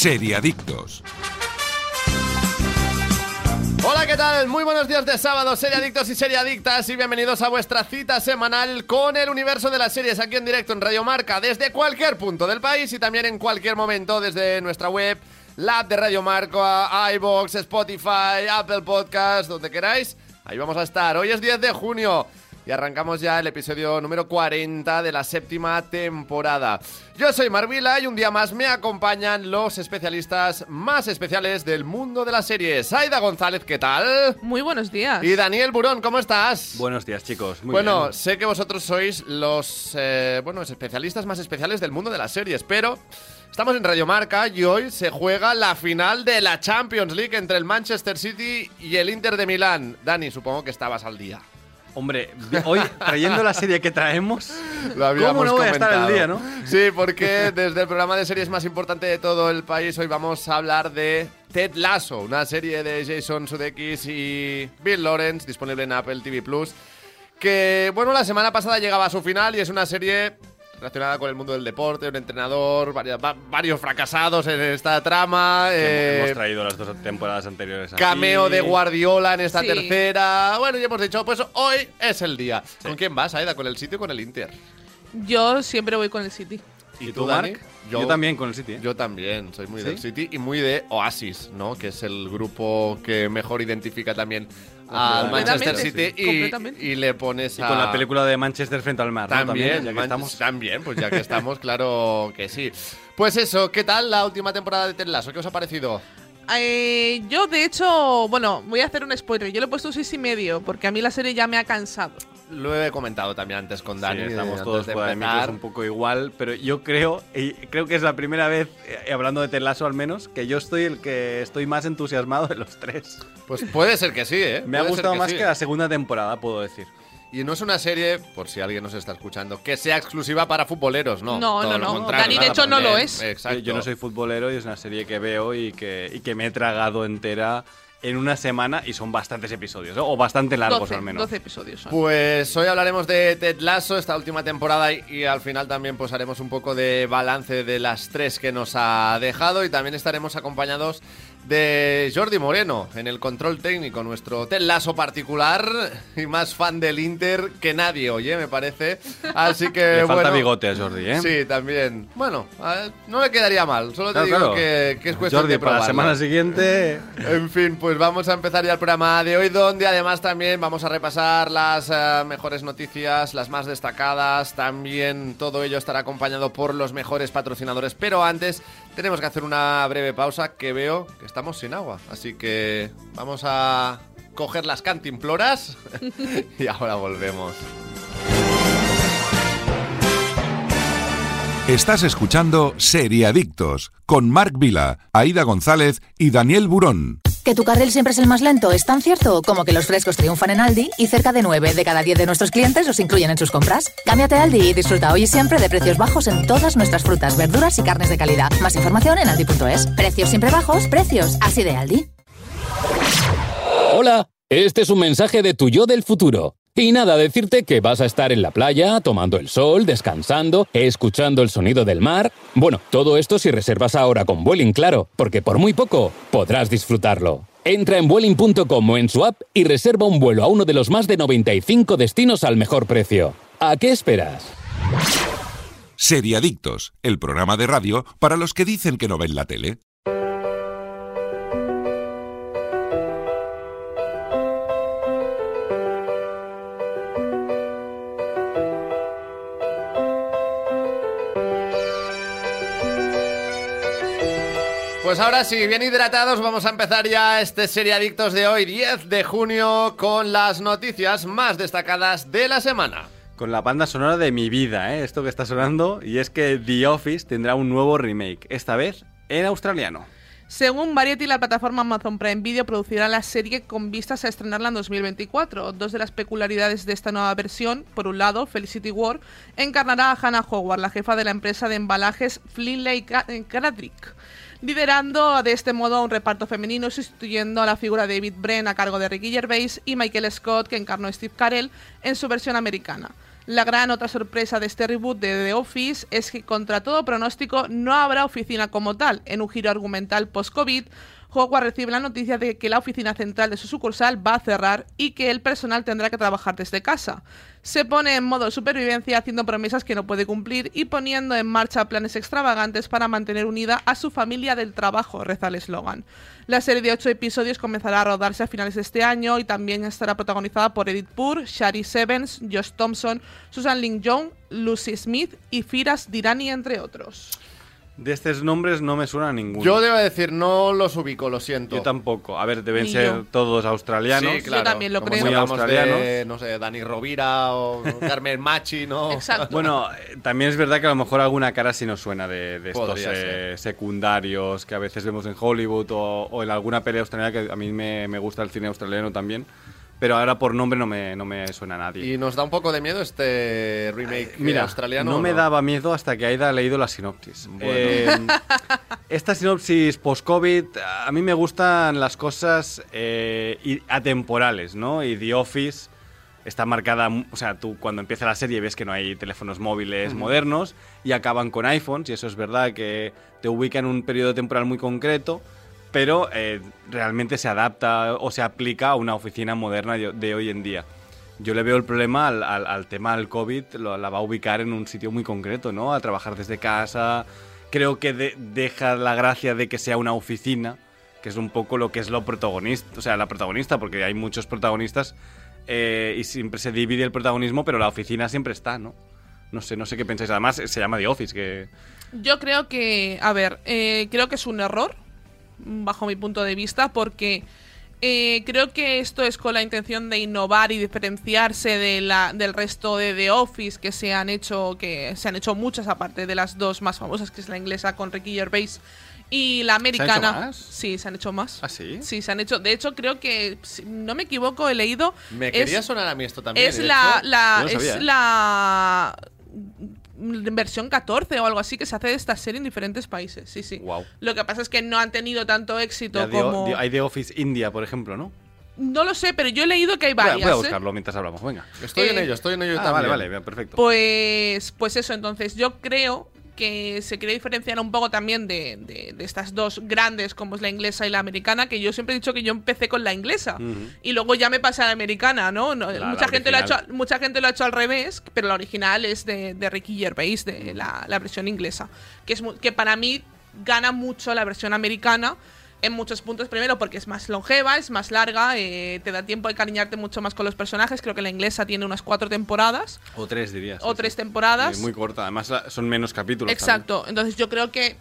Seriadictos. Hola, ¿qué tal? Muy buenos días de sábado, seriadictos y seriadictas, y bienvenidos a vuestra cita semanal con el universo de las series aquí en directo en Radio Marca, desde cualquier punto del país y también en cualquier momento desde nuestra web, la app de Radio Marca, iBox, Spotify, Apple Podcast, donde queráis. Ahí vamos a estar. Hoy es 10 de junio. Y arrancamos ya el episodio número 40 de la séptima temporada. Yo soy Marvila y un día más me acompañan los especialistas más especiales del mundo de las series. Aida González, ¿qué tal? Muy buenos días. Y Daniel Burón, ¿cómo estás? Buenos días, chicos. Muy bueno, bien. sé que vosotros sois los eh, bueno, los especialistas más especiales del mundo de las series, pero estamos en Radio Marca y hoy se juega la final de la Champions League entre el Manchester City y el Inter de Milán. Dani, supongo que estabas al día. Hombre, hoy trayendo la serie que traemos, Lo habíamos ¿cómo no voy a estar al comentado. día, no? Sí, porque desde el programa de series más importante de todo el país, hoy vamos a hablar de Ted Lasso, una serie de Jason Sudeikis y Bill Lawrence, disponible en Apple TV Plus. Que, bueno, la semana pasada llegaba a su final y es una serie relacionada con el mundo del deporte, un entrenador, varios, va- varios fracasados en esta trama. eh, hemos traído las dos temporadas anteriores. aquí. Cameo de Guardiola en esta Sí. tercera. Bueno, ya hemos dicho, pues hoy es el día. ¿Con quién vas, Aida? ¿Con el sitio o con el Inter? Yo siempre voy con el City. ¿Y tú, Dani? Yo, también con el City. ¿eh? Yo también, soy muy ¿Sí? del City y muy de Oasis, ¿no? Que es el grupo que mejor identifica también al Manchester City y, y le pones Y a... con la película de Manchester frente al mar. ¿no? También, ya que estamos. también, pues ya que estamos, claro que sí. Pues eso, ¿qué tal la última temporada de Ted Lasso? ¿Qué os ha parecido? Eh, yo, de hecho, bueno, voy a hacer un spoiler. Yo le he puesto un 6 y medio porque a mí la serie ya me ha cansado. Lo he comentado también antes con Sí, Dani. estamos antes todos empezar. un poco igual, pero yo creo, y creo que es la primera vez, eh, hablando de Telaso al menos, que yo estoy el que estoy más entusiasmado de los tres. Pues puede ser que sí, ¿eh? Me ha Puede ser gustado más sí. que la segunda temporada, puedo decir. Y no es una serie, por si alguien nos está escuchando, que sea exclusiva para futboleros, no. No, todo no, no. Dani, de hecho, no lo es. Exacto. Yo no soy futbolero y es una serie que veo y que, y que me he tragado entera en una semana y son bastantes episodios, ¿no? o bastante largos 12, al menos. 12 episodios son. Pues hoy hablaremos de Ted Lasso, esta última temporada, y, y al final también pues haremos un poco de balance de las tres que nos ha dejado y también estaremos acompañados de Jordi Moreno en el control técnico, nuestro Ted Lasso particular y más fan del Inter que nadie, oye, me parece. Así que Le falta bueno, bigote a Jordi, ¿eh? Sí, también. Bueno, ver, no le quedaría mal, solo te digo claro. Que, que es cuestión Jordi, de para la probarlo. semana siguiente... En fin, pues vamos a empezar ya el programa de hoy, donde además también vamos a repasar las eh, mejores noticias, las más destacadas. También todo ello estará acompañado por los mejores patrocinadores. Pero antes tenemos que hacer una breve pausa que veo que estamos sin agua. Así que vamos a coger las cantimploras y ahora volvemos. Estás escuchando Seriadictos con Marc Vila, Aida González y Daniel Burón. Que tu carril siempre es el más lento es tan cierto como que los frescos triunfan en Aldi y cerca de 9 de cada 10 de nuestros clientes los incluyen en sus compras. Cámbiate a Aldi y disfruta hoy y siempre de precios bajos en todas nuestras frutas, verduras y carnes de calidad. Más información en aldi.es. Precios siempre bajos, precios así de Aldi. Hola, este es un mensaje de tu yo del futuro. Y nada, decirte que vas a estar en la playa, tomando el sol, descansando, escuchando el sonido del mar. Bueno, todo esto si reservas ahora con Vueling, claro, porque por muy poco podrás disfrutarlo. Entra en Vueling.com o en su app y reserva un vuelo a uno de los más de 95 destinos al mejor precio. ¿A qué esperas? Seriadictos, el programa de radio para los que dicen que no ven la tele. Pues ahora sí, bien hidratados, vamos a empezar ya este Seriadictos de hoy, 10 de junio, con las noticias más destacadas de la semana. Con la banda sonora de mi vida, ¿eh? esto que está sonando, y es que The Office tendrá un nuevo remake, esta vez en australiano. Según Variety, la plataforma Amazon Prime Video producirá la serie con vistas a estrenarla en 2024. Dos de las peculiaridades de esta nueva versión, por un lado, Felicity Ward encarnará a Hannah Howard, la jefa de la empresa de embalajes Flinley Cradrick, liderando de este modo un reparto femenino, sustituyendo a la figura de David Bren a cargo de Ricky Gervais y Michael Scott, que encarnó Steve Carell en su versión americana. La gran otra sorpresa de este reboot de The Office es que contra todo pronóstico no habrá oficina como tal. En un giro argumental post-COVID, Hogwarts recibe la noticia de que la oficina central de su sucursal va a cerrar y que el personal tendrá que trabajar desde casa. Se pone en modo supervivencia haciendo promesas que no puede cumplir y poniendo en marcha planes extravagantes para mantener unida a su familia del trabajo, reza el eslogan. La serie de ocho episodios comenzará a rodarse a finales de este año y también estará protagonizada por Edith Poor, Shari Sevens, Josh Thompson, Susan Ling Young, Lucy Smith y Firas Dirani, entre otros. De estos nombres no me suena ninguno. Yo debo decir, no los ubico, lo siento. Yo tampoco. A ver, deben Ni ser yo. todos australianos. Sí, claro. también lo Como creo. Muy de, australianos. no sé, Dani Rovira o Carmen Machi, ¿no? Exacto. Bueno, eh, también es verdad que a lo mejor alguna cara sí nos suena de, de estos eh, secundarios que a veces vemos en Hollywood o, o en alguna pelea australiana, que a mí me, me gusta el cine australiano también. Pero ahora por nombre no me, no me suena a nadie. Y nos da un poco de miedo este remake Mira, australiano. no ¿o me daba miedo hasta que Aida ha leído la sinopsis. Eh, esta sinopsis post-COVID, a mí me gustan las cosas eh, atemporales, ¿no? Y The Office está marcada, o sea, tú cuando empieza la serie ves que no hay teléfonos móviles modernos y acaban con iPhones, y eso es verdad que te ubica en un periodo temporal muy concreto, pero eh, realmente se adapta o se aplica a una oficina moderna de, hoy en día. Yo le veo el problema al, al- tema del COVID, lo- la va a ubicar en un sitio muy concreto, ¿no? A trabajar desde casa. Creo que de- deja la gracia de que sea una oficina, que es un poco lo que es lo protagonista, o sea, la protagonista, porque hay muchos protagonistas eh, y siempre se divide el protagonismo, pero la oficina siempre está, ¿no? No sé, no sé qué pensáis. Además, se llama The Office, que... Yo creo que, a ver, eh, creo que es un error, bajo mi punto de vista, porque eh, creo que esto es con la intención de innovar y diferenciarse de la, del resto de The Office que se han hecho, que se han hecho muchas aparte de las dos más famosas, que es la inglesa con Ricky Gervais y la americana. más? Sí, se han hecho más. ¿Ah, sí? Sí, se han hecho. De hecho, creo que, si no me equivoco, he leído. Me es- quería sonar a mí esto también. es la, hecho. no es ¿eh? la versión 14 o algo así que se hace de esta serie en diferentes países. Sí, sí. Lo que pasa es que no han tenido tanto éxito Ya como. The- hay The Office India, por ejemplo, ¿no? No lo sé, pero yo he leído que hay Voy a- varias. voy a ¿eh? buscarlo mientras hablamos, venga. Estoy en eh, ello, estoy en ello Ah, vale, vale, perfecto. Pues, pues eso, entonces yo creo que se quiere diferenciar un poco también de, de- de estas dos grandes, como es la inglesa y la americana, que yo siempre he dicho que yo empecé con la inglesa. Y luego ya me pasé a la americana, ¿no? No, La- mucha, la gente lo ha hecho, mucha gente lo ha hecho al revés, pero la original es de, de Ricky Gervais, de la, la versión inglesa, que, es, que para mí gana mucho la versión americana en muchos puntos, primero porque es más longeva, es más larga, eh, te da tiempo de cariñarte mucho más con los personajes, creo que la inglesa tiene unas cuatro temporadas O tres, dirías. o sí, tres sí. temporadas. Muy, muy corta, además la- son menos capítulos. Exacto. Entonces yo creo que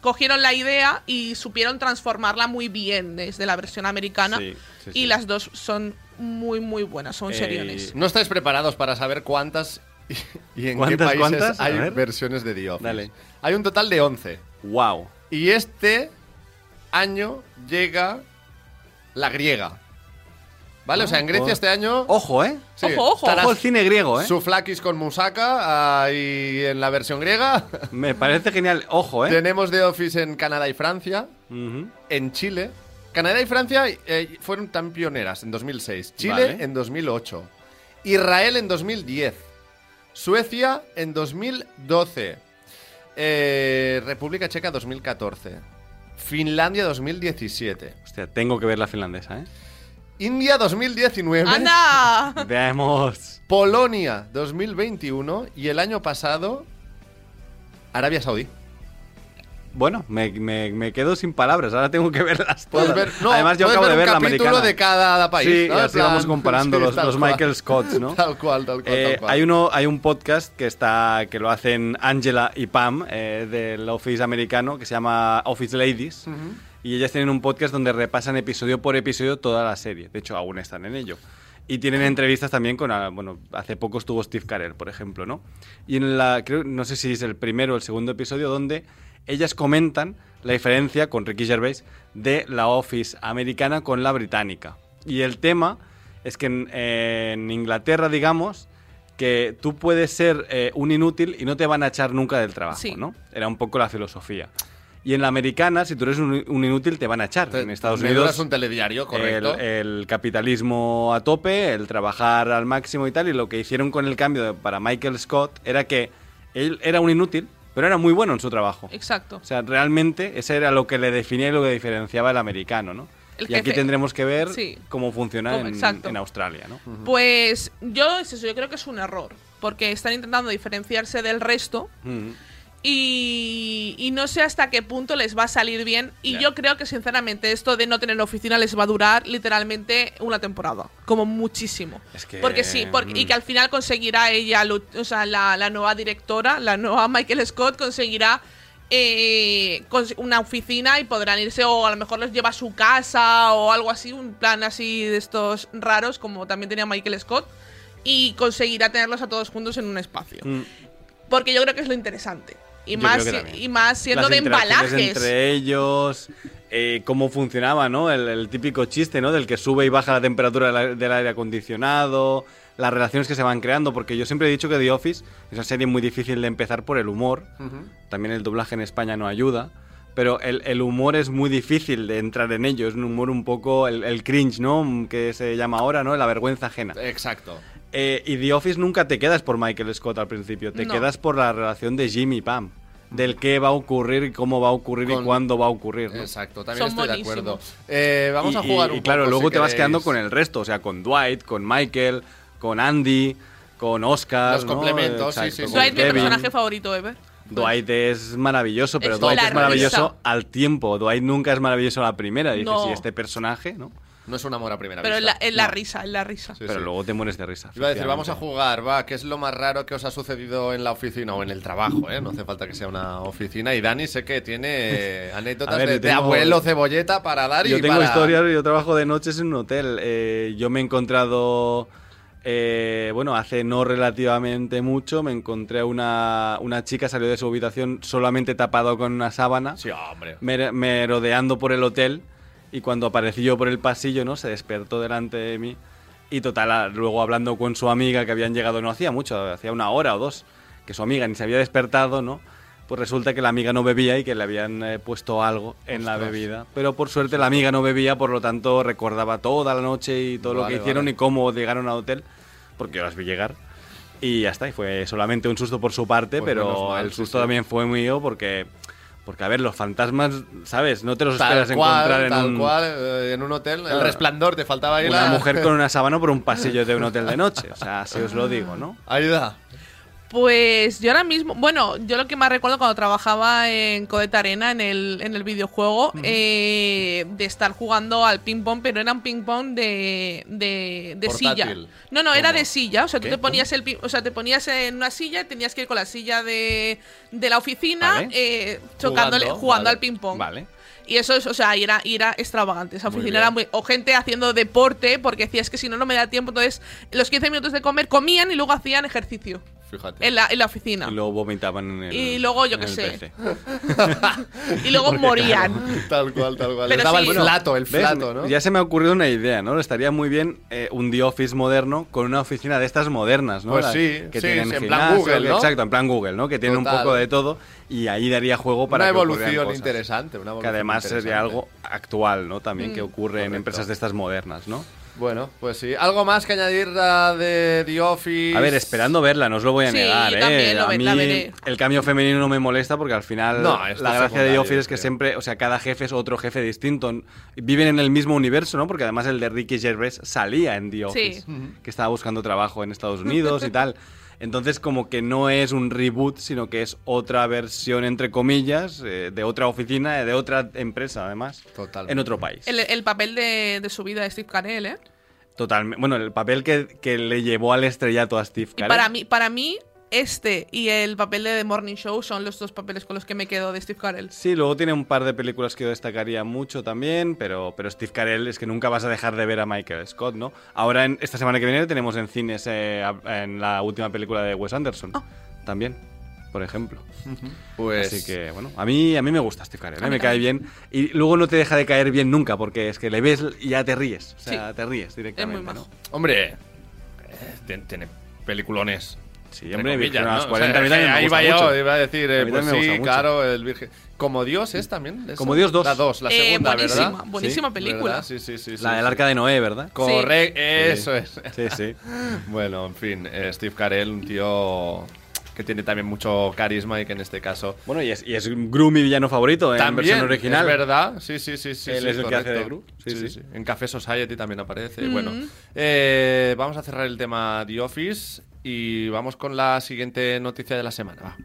cogieron la idea y supieron transformarla muy bien desde la versión americana. Sí, sí, y sí. las dos son muy, muy buenas, son Eh, seriones. No estáis preparados para saber cuántas y, y en qué ¿Cuántas, países cuántas? A hay ver. versiones de The Office. Dale. Hay un total de 11. Wow. Y este año llega la griega. ¿Vale? o sea, en Grecia oh. este año. Ojo, ¿eh? sí, Ojo, ojo. Ojo el cine griego, ¿eh? Souflakis con Musaka ahí en la versión griega. Me parece genial. Ojo, ¿eh? Tenemos The Office en Canadá y Francia. En Chile. Canadá y Francia eh, fueron tan pioneras en 2006. Chile Vale. en 2008. Israel en 2010. Suecia en 2012. eh, República Checa 2014. Finlandia 2017. Hostia, tengo que ver la finlandesa, ¿eh? India 2019. ¡Anda! Veamos. Polonia 2021. Y el año pasado. Arabia Saudí. Bueno, me, me- me quedo sin palabras. Ahora tengo que verlas Puedes todas. ver, no, Además, yo acabo de ver ver la americana. de cada país. Sí, ¿no? y así vamos plan, comparando sí, los, los. Michael Scotts, ¿no? Tal cual, tal cual, Eh, tal cual. hay uno hay un podcast que está que lo hacen Angela y Pam eh, del Office americano que se llama Office Ladies y ellas tienen un podcast donde repasan episodio por episodio toda la serie de hecho aún están en ello y tienen entrevistas también con ah, bueno hace poco estuvo Steve Carell por ejemplo no y en la creo no sé si es el primero o el segundo episodio donde ellas comentan la diferencia con Ricky Gervais de la Office americana con la británica y el tema es que en, en Inglaterra, digamos, que tú puedes ser eh, un inútil y no te van a echar nunca del trabajo, Sí. ¿no? Era un poco la filosofía. Y en la americana, si tú eres un, un inútil, te van a echar. Te- en Estados Unidos duras un telediario, correcto. el, el capitalismo a tope, el trabajar al máximo y tal, y lo que hicieron con el cambio de- para Michael Scott era que él era un inútil, pero era muy bueno en su trabajo. Exacto. O sea, realmente ese era lo que le definía y lo que diferenciaba al americano, ¿no? El y aquí tendremos que ver Sí. cómo funciona en, exacto. en Australia, ¿no? Pues yo es eso, yo creo que es un error, porque están intentando diferenciarse del resto. Y, y no sé hasta qué punto les va a salir bien. Y yo creo que sinceramente esto de no tener oficina les va a durar literalmente una temporada, como muchísimo. Es que, porque sí, porque- y mm. que al final conseguirá ella, o sea, la, la nueva directora, la nueva Michael Scott conseguirá eh, una oficina y podrán irse o a lo mejor los lleva a su casa o algo así, un plan así de estos raros como también tenía Michael Scott y conseguirá tenerlos a todos juntos en un espacio. Mm. Porque yo creo que es lo interesante. Y Yo más, y más siendo Las de embalajes. entre ellos, eh, cómo funcionaba, ¿no? El, el típico chiste, ¿no? Del que sube y baja la temperatura del, del aire acondicionado, las relaciones que se van creando, porque yo siempre he dicho que The Office es una serie muy difícil de empezar por el humor. También el doblaje en España no ayuda. Pero el, el humor es muy difícil de entrar en ello. Es un humor un poco el, el cringe, ¿no? Que se llama ahora, ¿no? La vergüenza ajena. Exacto. Eh, y The Office nunca te quedas por Michael Scott al principio, te No. quedas por la relación de Jimmy y Pam. Del qué va a ocurrir y cómo va a ocurrir Con- y cuándo va a ocurrir. ¿no? Exacto, también Son estoy de acuerdo. Eh, vamos y, a jugar y- un y claro, poco, luego si te vas quedando con el resto, o sea, con Dwight, con Michael, con Andy, con Oscar. Los ¿no? complementos, sí, Exacto, sí. Dwight, mi Kevin. personaje favorito ever. Dwight es maravilloso, pero Es Dwight es maravilloso risa. al tiempo. Dwight nunca es maravilloso a la primera. Dices, No. y este personaje, ¿no? No es un amor a primera Pero en la, vista. en la No. risa, en la risa. Sí, pero sí. luego te mueres de risa. Iba a decir, vamos a jugar, va, ¿qué es lo más raro que os ha sucedido en la oficina o en el trabajo, eh? No hace falta que sea una oficina. Y Dani sé que tiene anécdotas ver, de, yo de tengo- abuelo cebolleta para dar Yo y tengo para... historias, yo trabajo de noches en un hotel. Eh, yo me he encontrado, eh, bueno, hace no relativamente mucho, me encontré a una, una chica, salió de su habitación solamente tapado con una sábana, Sí, hombre. mer- merodeando por el hotel, y cuando aparecí yo por el pasillo, ¿no? Se despertó delante de mí, y total, luego hablando con su amiga, que habían llegado no hacía mucho, hacía una hora o dos, que su amiga ni se había despertado, ¿no? Pues resulta que la amiga no bebía y que le habían eh, puesto algo en la bebida. Pero por suerte la amiga no bebía, por lo tanto recordaba toda la noche y todo lo que hicieron vale. y cómo llegaron al hotel, porque yo las vi llegar. Y ya está, y fue solamente un susto por su parte, Pues pero el sí, susto sí. también fue mío porque, porque, a ver, los fantasmas, ¿sabes? No te los Tal esperas cual, encontrar en tal un... cual, eh, en un hotel. El resplandor, te faltaba ahí Una la... mujer con una sábana por un pasillo de un hotel de noche. O sea, así os lo digo, ¿no? Aida. Pues yo ahora mismo, bueno, yo lo que más recuerdo cuando trabajaba en Codeta Arena, en el, en el videojuego, eh, de estar jugando al ping-pong, pero era un ping-pong de, de, de silla. No, no, era de silla. O sea, tú te ponías el o sea, te ponías en una silla y tenías que ir con la silla de, de la oficina Vale. eh, chocándole, Jugando, jugando, vale. al ping-pong. Vale. Y eso es, o sea, era, era extravagante. Esa Muy oficina bien. era muy. O gente haciendo deporte, porque decías que si no, no me da tiempo. Entonces, los 15 minutos de comer comían y luego hacían ejercicio Fíjate. en la, en la oficina. Y luego vomitaban en el Y luego, yo en qué sé. Y luego morían. Tal cual, tal cual. Pero Les daba sí. el flato, el ¿Ves? flato, ¿no? Ya se me ha ocurrido una idea, ¿no? Estaría muy bien eh, un The Office moderno con una oficina de estas modernas, ¿no? Pues sí, que sí, tienen sí, en plan gimnasio, Google, que- ¿no? Exacto, en plan Google, ¿no? Que tienen un Total. poco de todo y ahí daría juego para una que evolución cosas. interesante. Una Que evolución además sería algo actual, ¿no? También Mm. que ocurre en Correcto. empresas de estas modernas, ¿no? Bueno, pues sí. ¿Algo más que añadir ah, de The Office? A ver, esperando verla, no os lo voy a Sí, negar, ¿eh? lo a mí la veré. el cambio femenino no me molesta porque al final No, la gracia de The Office es que creo. siempre, o sea, cada jefe es otro jefe distinto. Viven en el mismo universo, ¿no? Porque además el de Ricky Gervais salía en The Office, Sí. que estaba buscando trabajo en Estados Unidos y tal. Entonces, como que no es un reboot, sino que es otra versión, entre comillas, eh, de otra oficina, de otra empresa, además. Totalmente. En otro país. El, el papel de, de su vida de Steve Carell, ¿eh? Totalmente. Bueno, el papel que, que le llevó al estrellato a Steve Y Carell. para mí, para mí, este y el papel de The Morning Show son los dos papeles con los que me quedo de Steve Carell. Sí, luego tiene un par de películas que yo destacaría mucho también, pero, pero Steve Carell es que nunca vas a dejar de ver a Michael Scott, ¿no? Ahora, en, esta semana que viene, tenemos en cines eh, en la última película de Wes Anderson. También, por ejemplo. Pues Así que, bueno, a mí, a mí me gusta Steve Carell, ¿eh? A mí me cae bien. Y luego no te deja de caer bien nunca, porque es que le ves y ya te ríes. O sea, Sí. te ríes directamente. ¿no? Hombre, eh, tiene peliculones. Sí, hombre, Virgen a ¿no? las O 40 sea, a mí también me ahí gusta va yo, iba a decir, eh, A pues sí, claro, el Virgen. Como Dios es también. esa? Como Dios dos. La 2, la Eh, segunda, buenísima, ¿verdad? buenísima Sí, película. ¿Verdad? Sí, sí, sí. sí, La del arca de Noé, ¿verdad? Correcto, eso es. Sí, sí. Bueno, en fin, eh, Steve Carell, un tío que tiene también mucho carisma y que en este caso Bueno, y es, y es Gru mi villano favorito en también versión original. es verdad, sí, sí, sí, sí. Él sí, es el que hace de. Gru. Sí, sí. En Café Society también aparece. Mm. Bueno, eh, vamos a cerrar el tema The Office y vamos con la siguiente noticia de la semana. va.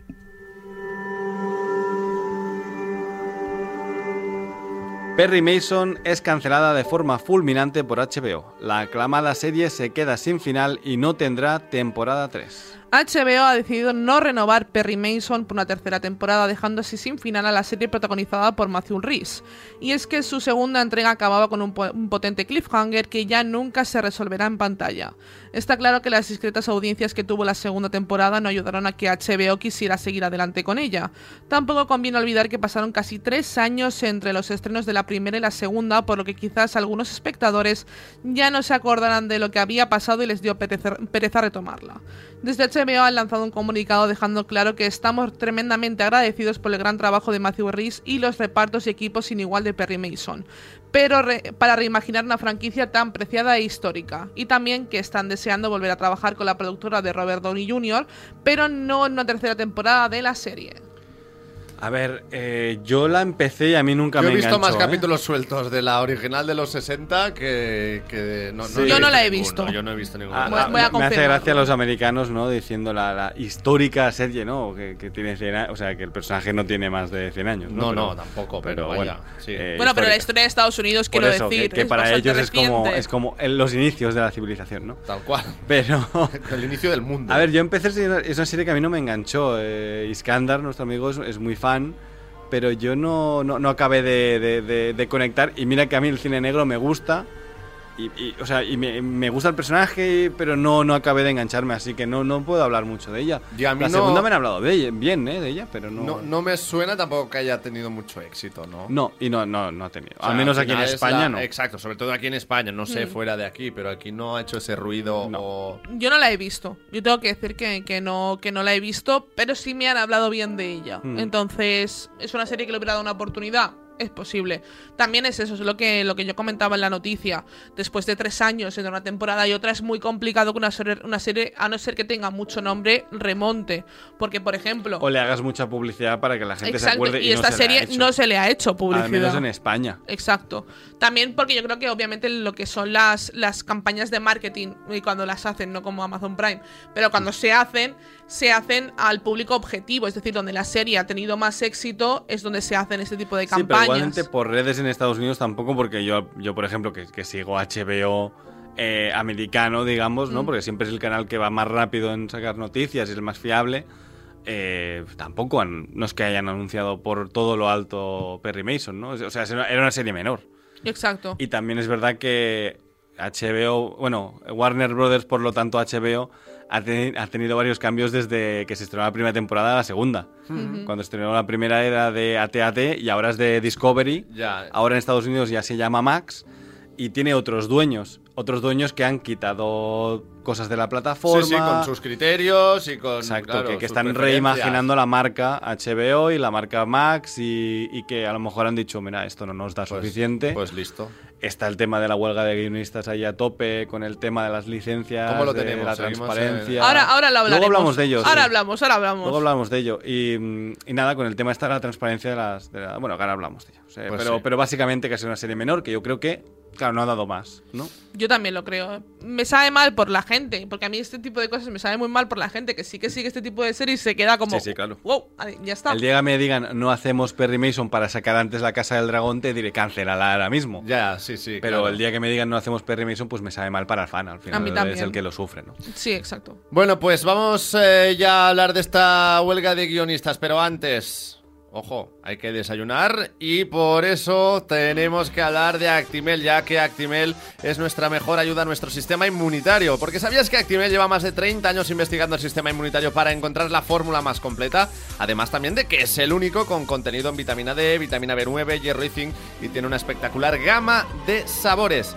Perry Mason es cancelada de forma fulminante por HBO. La aclamada serie se queda sin final y no tendrá temporada 3. HBO ha decidido no renovar Perry Mason por una tercera temporada, dejando así sin final a la serie protagonizada por Matthew Rhys. Y es que su segunda entrega acababa con un, po- un potente cliffhanger que ya nunca se resolverá en pantalla. Está claro que las discretas audiencias que tuvo la segunda temporada no ayudaron a que HBO quisiera seguir adelante con ella. Tampoco conviene olvidar que pasaron casi tres años entre los estrenos de la primera y la segunda, por lo que quizás algunos espectadores ya no se acordarán de lo que había pasado y les dio pereza retomarla. Desde HBO han lanzado un comunicado dejando claro que estamos tremendamente agradecidos por el gran trabajo de Matthew Rhys y los repartos y equipos sin igual de Perry Mason, pero para reimaginar una franquicia tan preciada e histórica, y también que están deseando volver a trabajar con la productora de Robert Downey Jr., pero no en una tercera temporada de la serie. A ver, eh, yo la empecé y a mí nunca Yo me he visto enganchó, más ¿eh? capítulos sueltos de la original de los 60 que, que de- no, Sí. Yo no la he ninguno, visto. Yo no he visto ninguno. Ah, Voy- ah, voy a me hace gracia los americanos, ¿no? Diciendo la, la histórica serie, ¿no? Que, que tiene 100 años. O sea, que el personaje no tiene más de 100 años. No, No, no, tampoco, pero bueno, vaya, sí. eh, bueno, pero la historia de Estados Unidos, Por quiero eso, decir, que, es para ellos es como, es como en los inicios de la civilización, ¿no? Tal cual. Pero. El inicio del mundo. A ver, yo empecé, es una serie que a mí no me enganchó. Eh, Iskandar, nuestro amigo, es, es muy fan, pero yo no, no, no acabé de, conectar. Y mira que a mí el cine negro me gusta. Y, y, o sea, y me, me gusta el personaje, pero no, no acabé de engancharme, así que no, no puedo hablar mucho de ella. Y a mí la no- segunda me han hablado de ella, bien, ¿eh? De ella, pero no. no, no me suena tampoco que haya tenido mucho éxito, ¿no? No, y no, no, no ha tenido. O sea, al menos aquí en España la- no. Exacto, sobre todo aquí en España, no Mm. sé, fuera de aquí, pero aquí no ha hecho ese ruido No. o... Yo no la he visto. Yo tengo que decir que, que no, que no la he visto, pero sí me han hablado bien de ella. Mm. Entonces, ¿es una serie que le hubiera dado una oportunidad? Es posible. También es eso, es lo que, lo que yo comentaba en la noticia. Después de tres años entre una temporada y otra, es muy complicado que una serie, una serie, a no ser que tenga mucho nombre, remonte. Porque, por ejemplo. O le hagas mucha publicidad para que la gente se acuerde. Y, y esta se serie no se le ha hecho Al publicidad. menos en España. Exacto. También porque yo creo que obviamente lo que son las, las campañas de marketing, y cuando las hacen, no como Amazon Prime, pero cuando se hacen, se hacen al público objetivo, es decir, donde la serie ha tenido más éxito, es donde se hacen este tipo de Sí, pero campañas. igualmente por redes en Estados Unidos tampoco, porque yo, yo por ejemplo, que, que sigo HBO eh, americano, digamos, Mm. ¿no? Porque siempre es el canal que va más rápido en sacar noticias y es el más fiable. eh, tampoco han- no es que hayan anunciado por todo lo alto Perry Mason, ¿no? O sea, era una serie menor. Exacto. Y también es verdad que HBO, bueno, Warner Brothers, por lo tanto HBO, ha, teni- ha tenido varios cambios desde que se estrenó la primera temporada a la segunda. Cuando estrenó la primera era de AT&T y ahora es de Discovery. Ya. Ahora en Estados Unidos ya se llama Max y tiene otros dueños. Otros dueños que han quitado cosas de la plataforma. Sí, sí, con sus criterios y con... Exacto, claro, que, están reimaginando la marca HBO y la marca Max y, y que a lo mejor han dicho, mira, esto no nos da Pues- suficiente. Pues listo. Está el tema de la huelga de guionistas ahí a tope, con el tema de las licencias, ¿Cómo lo de la transparencia. Ahora, ahora lo hablaremos. Luego hablamos de ello. Ahora sí. hablamos, ahora hablamos. Luego hablamos de ello. Y, y nada, con el tema está la transparencia de las... de la- bueno, ahora hablamos de ello. O sea, Pues pero, sí. pero básicamente que es una serie menor, que yo creo que, claro, no ha dado más, ¿no? Yo también lo creo. Me sabe mal por la gente, porque a mí este tipo de cosas me sabe muy mal por la gente que sí que sigue este tipo de series y se queda como. Sí, sí, claro. Wow, ya está. El día que me digan, no hacemos Perry Mason para sacar antes la Casa del Dragón, te diré, cancelala ahora mismo. Ya, sí, sí. Pero claro. el día que me digan no hacemos Perry Mason, pues me sabe mal para el fan. Al final mí es el que lo sufre, ¿no? Sí, exacto. Bueno, pues vamos eh, ya a hablar de esta huelga de guionistas, pero antes, ojo, hay que desayunar y por eso tenemos que hablar de Actimel, ya que Actimel es nuestra mejor ayuda a nuestro sistema inmunitario. Porque ¿sabías que Actimel lleva más de 30 años investigando el sistema inmunitario para encontrar la fórmula más completa? Además también de que es el único con contenido en vitamina D, vitamina B9, hierro y zinc y tiene una espectacular gama de sabores.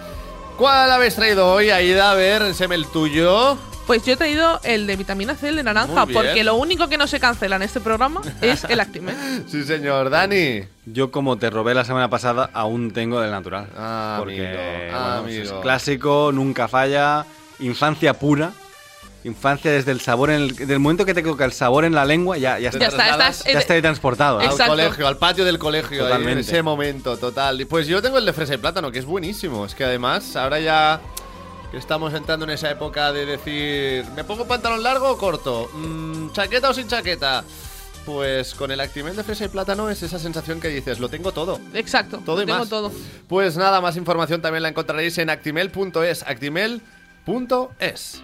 ¿Cuál habéis traído hoy, Aida? A ver, enséme el tuyo. Pues yo he traído el de vitamina C, el de naranja, Muy bien. porque lo único que no se cancela en este programa es el Actimel. Sí, señor. Dani. Yo, como te robé la semana pasada, aún tengo del natural. Ah, porque amigo, bueno, amigo. es clásico, nunca falla. Infancia pura. Infancia desde el sabor, en el, del momento que te toca el sabor en la lengua, ya, ya, Ya Ya está, estás. ya está ahí transportado. Al Exacto. colegio, al patio del colegio, ahí, en ese momento, total. Y Pues yo tengo el de fresa y plátano, que es buenísimo. Es que además, ahora ya que estamos entrando en esa época de decir, ¿me pongo pantalón largo o corto? Mm, ¿Chaqueta o sin chaqueta? Pues con el Actimel de fresa y plátano es esa sensación que dices, lo tengo todo. Exacto, Todo lo y tengo más. todo. Pues nada, más información también la encontraréis en actimel.es. Actimel.es.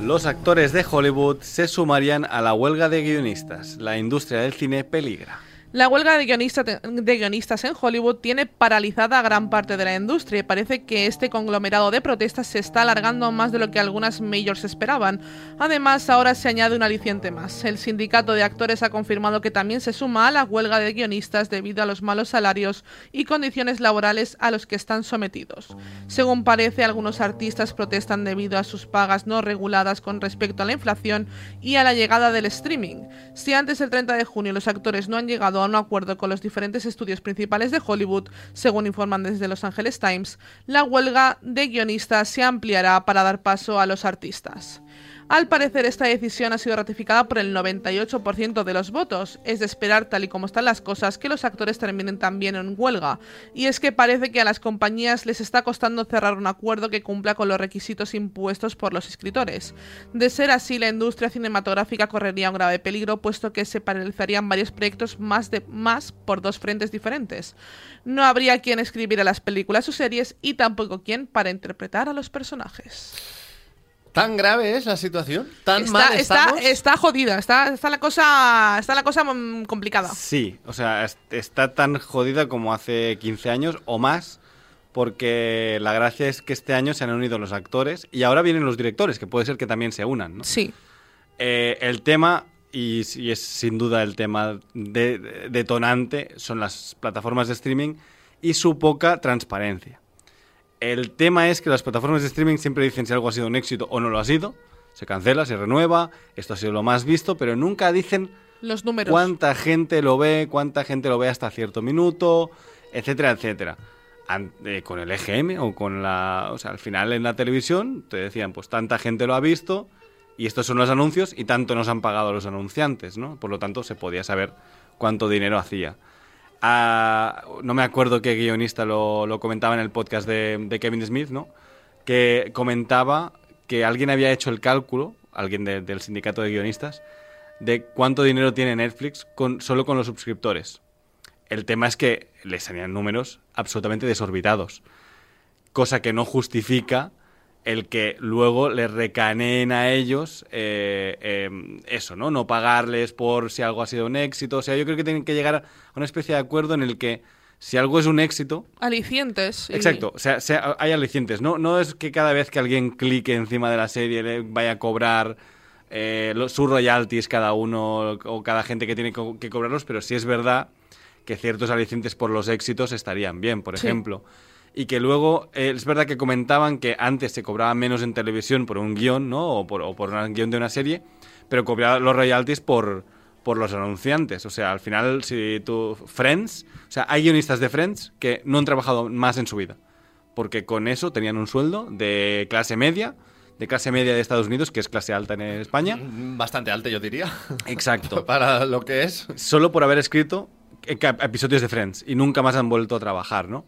Los actores de Hollywood se sumarían a la huelga de guionistas. La industria del cine peligra. La huelga de, guionista- de guionistas en Hollywood tiene paralizada a gran parte de la industria y parece que este conglomerado de protestas se está alargando más de lo que algunas majors esperaban. Además, ahora se añade un aliciente más. El sindicato de actores ha confirmado que también se suma a la huelga de guionistas debido a los malos salarios y condiciones laborales a los que están sometidos. Según parece, algunos artistas protestan debido a sus pagas no reguladas con respecto a la inflación y a la llegada del streaming. Si antes del 30 de junio los actores no han llegado un acuerdo con los diferentes estudios principales de Hollywood, según informan desde Los Angeles Times, la huelga de guionistas se ampliará para dar paso a los artistas. Al parecer, esta decisión ha sido ratificada por el 98% de los votos. Es de esperar, tal y como están las cosas, que los actores terminen también en huelga. Y es que parece que a las compañías les está costando cerrar un acuerdo que cumpla con los requisitos impuestos por los escritores. De ser así, la industria cinematográfica correría un grave peligro, puesto que se paralizarían varios proyectos más, de, más por dos frentes diferentes. No habría quien escribiera las películas o series y tampoco quien para interpretar a los personajes. ¿Tan grave es la situación? ¿Tan Está, mal está, estamos? está jodida, está, está la cosa, está la cosa mm, complicada. Sí, o sea, es- está tan jodida como hace 15 años o más, porque la gracia es que este año se han unido los actores y ahora vienen los directores, que puede ser que también se unan, ¿no? Sí, Eh, el tema, y, y es sin duda el tema de- de- detonante, son las plataformas de streaming y su poca transparencia. El tema es que las plataformas de streaming siempre dicen si algo ha sido un éxito o no lo ha sido, se cancela, se renueva, esto ha sido lo más visto, pero nunca dicen los números. cuánta gente lo ve, cuánta gente lo ve hasta cierto minuto, etcétera, etcétera. Eh, con el EGM o con la... O sea, al final en la televisión te decían, pues tanta gente lo ha visto y estos son los anuncios y tanto nos han pagado los anunciantes, ¿no? Por lo tanto, se podía saber cuánto dinero hacía. No me acuerdo qué guionista lo, comentaba en el podcast de, Kevin Smith, ¿no? Que comentaba que alguien había hecho el cálculo, alguien de- del sindicato de guionistas, de cuánto dinero tiene Netflix con, solo con los suscriptores. El tema es que les salían números absolutamente desorbitados, cosa que no justifica el que luego les recaneen a ellos eh, eh, eso, ¿no? No pagarles por si algo ha sido un éxito. O sea, yo creo que tienen que llegar a una especie de acuerdo en el que si algo es un éxito, Alicientes. y- Exacto, o sea, sea- hay alicientes. No, no es que cada vez que alguien clique encima de la serie le vaya a cobrar eh, sus royalties cada uno o cada gente que tiene co- que cobrarlos, pero sí es verdad que ciertos alicientes por los éxitos estarían bien, por Sí. ejemplo. Y que luego, eh, es verdad que comentaban que antes se cobraba menos en televisión por un guion, ¿no? O por, o por un guion de una serie, pero cobraba los royalties por, por los anunciantes. O sea, al final, si tú... Friends, o sea, hay guionistas de Friends que no han trabajado más en su vida. Porque con eso tenían un sueldo de clase media, de clase media de Estados Unidos, que es clase alta en España. Mm, Bastante alto, yo diría. Exacto. Para lo que es. Solo por haber escrito eh, episodios de Friends y nunca más han vuelto a trabajar, ¿no?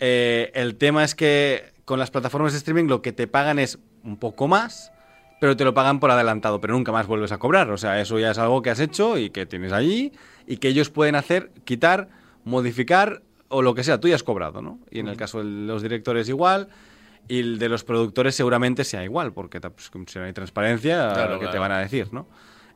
Eh, el tema es que con las plataformas de streaming lo que te pagan es un poco más, pero te lo pagan por adelantado, pero nunca más vuelves a cobrar. O sea, eso ya es algo que has hecho y que tienes allí y que ellos pueden hacer, quitar, modificar o lo que sea. Tú ya has cobrado, ¿no? Y en el caso de los directores igual. Y el de los productores seguramente sea igual, porque pues, si no hay transparencia, Claro, ¿qué te claro. van a decir, no?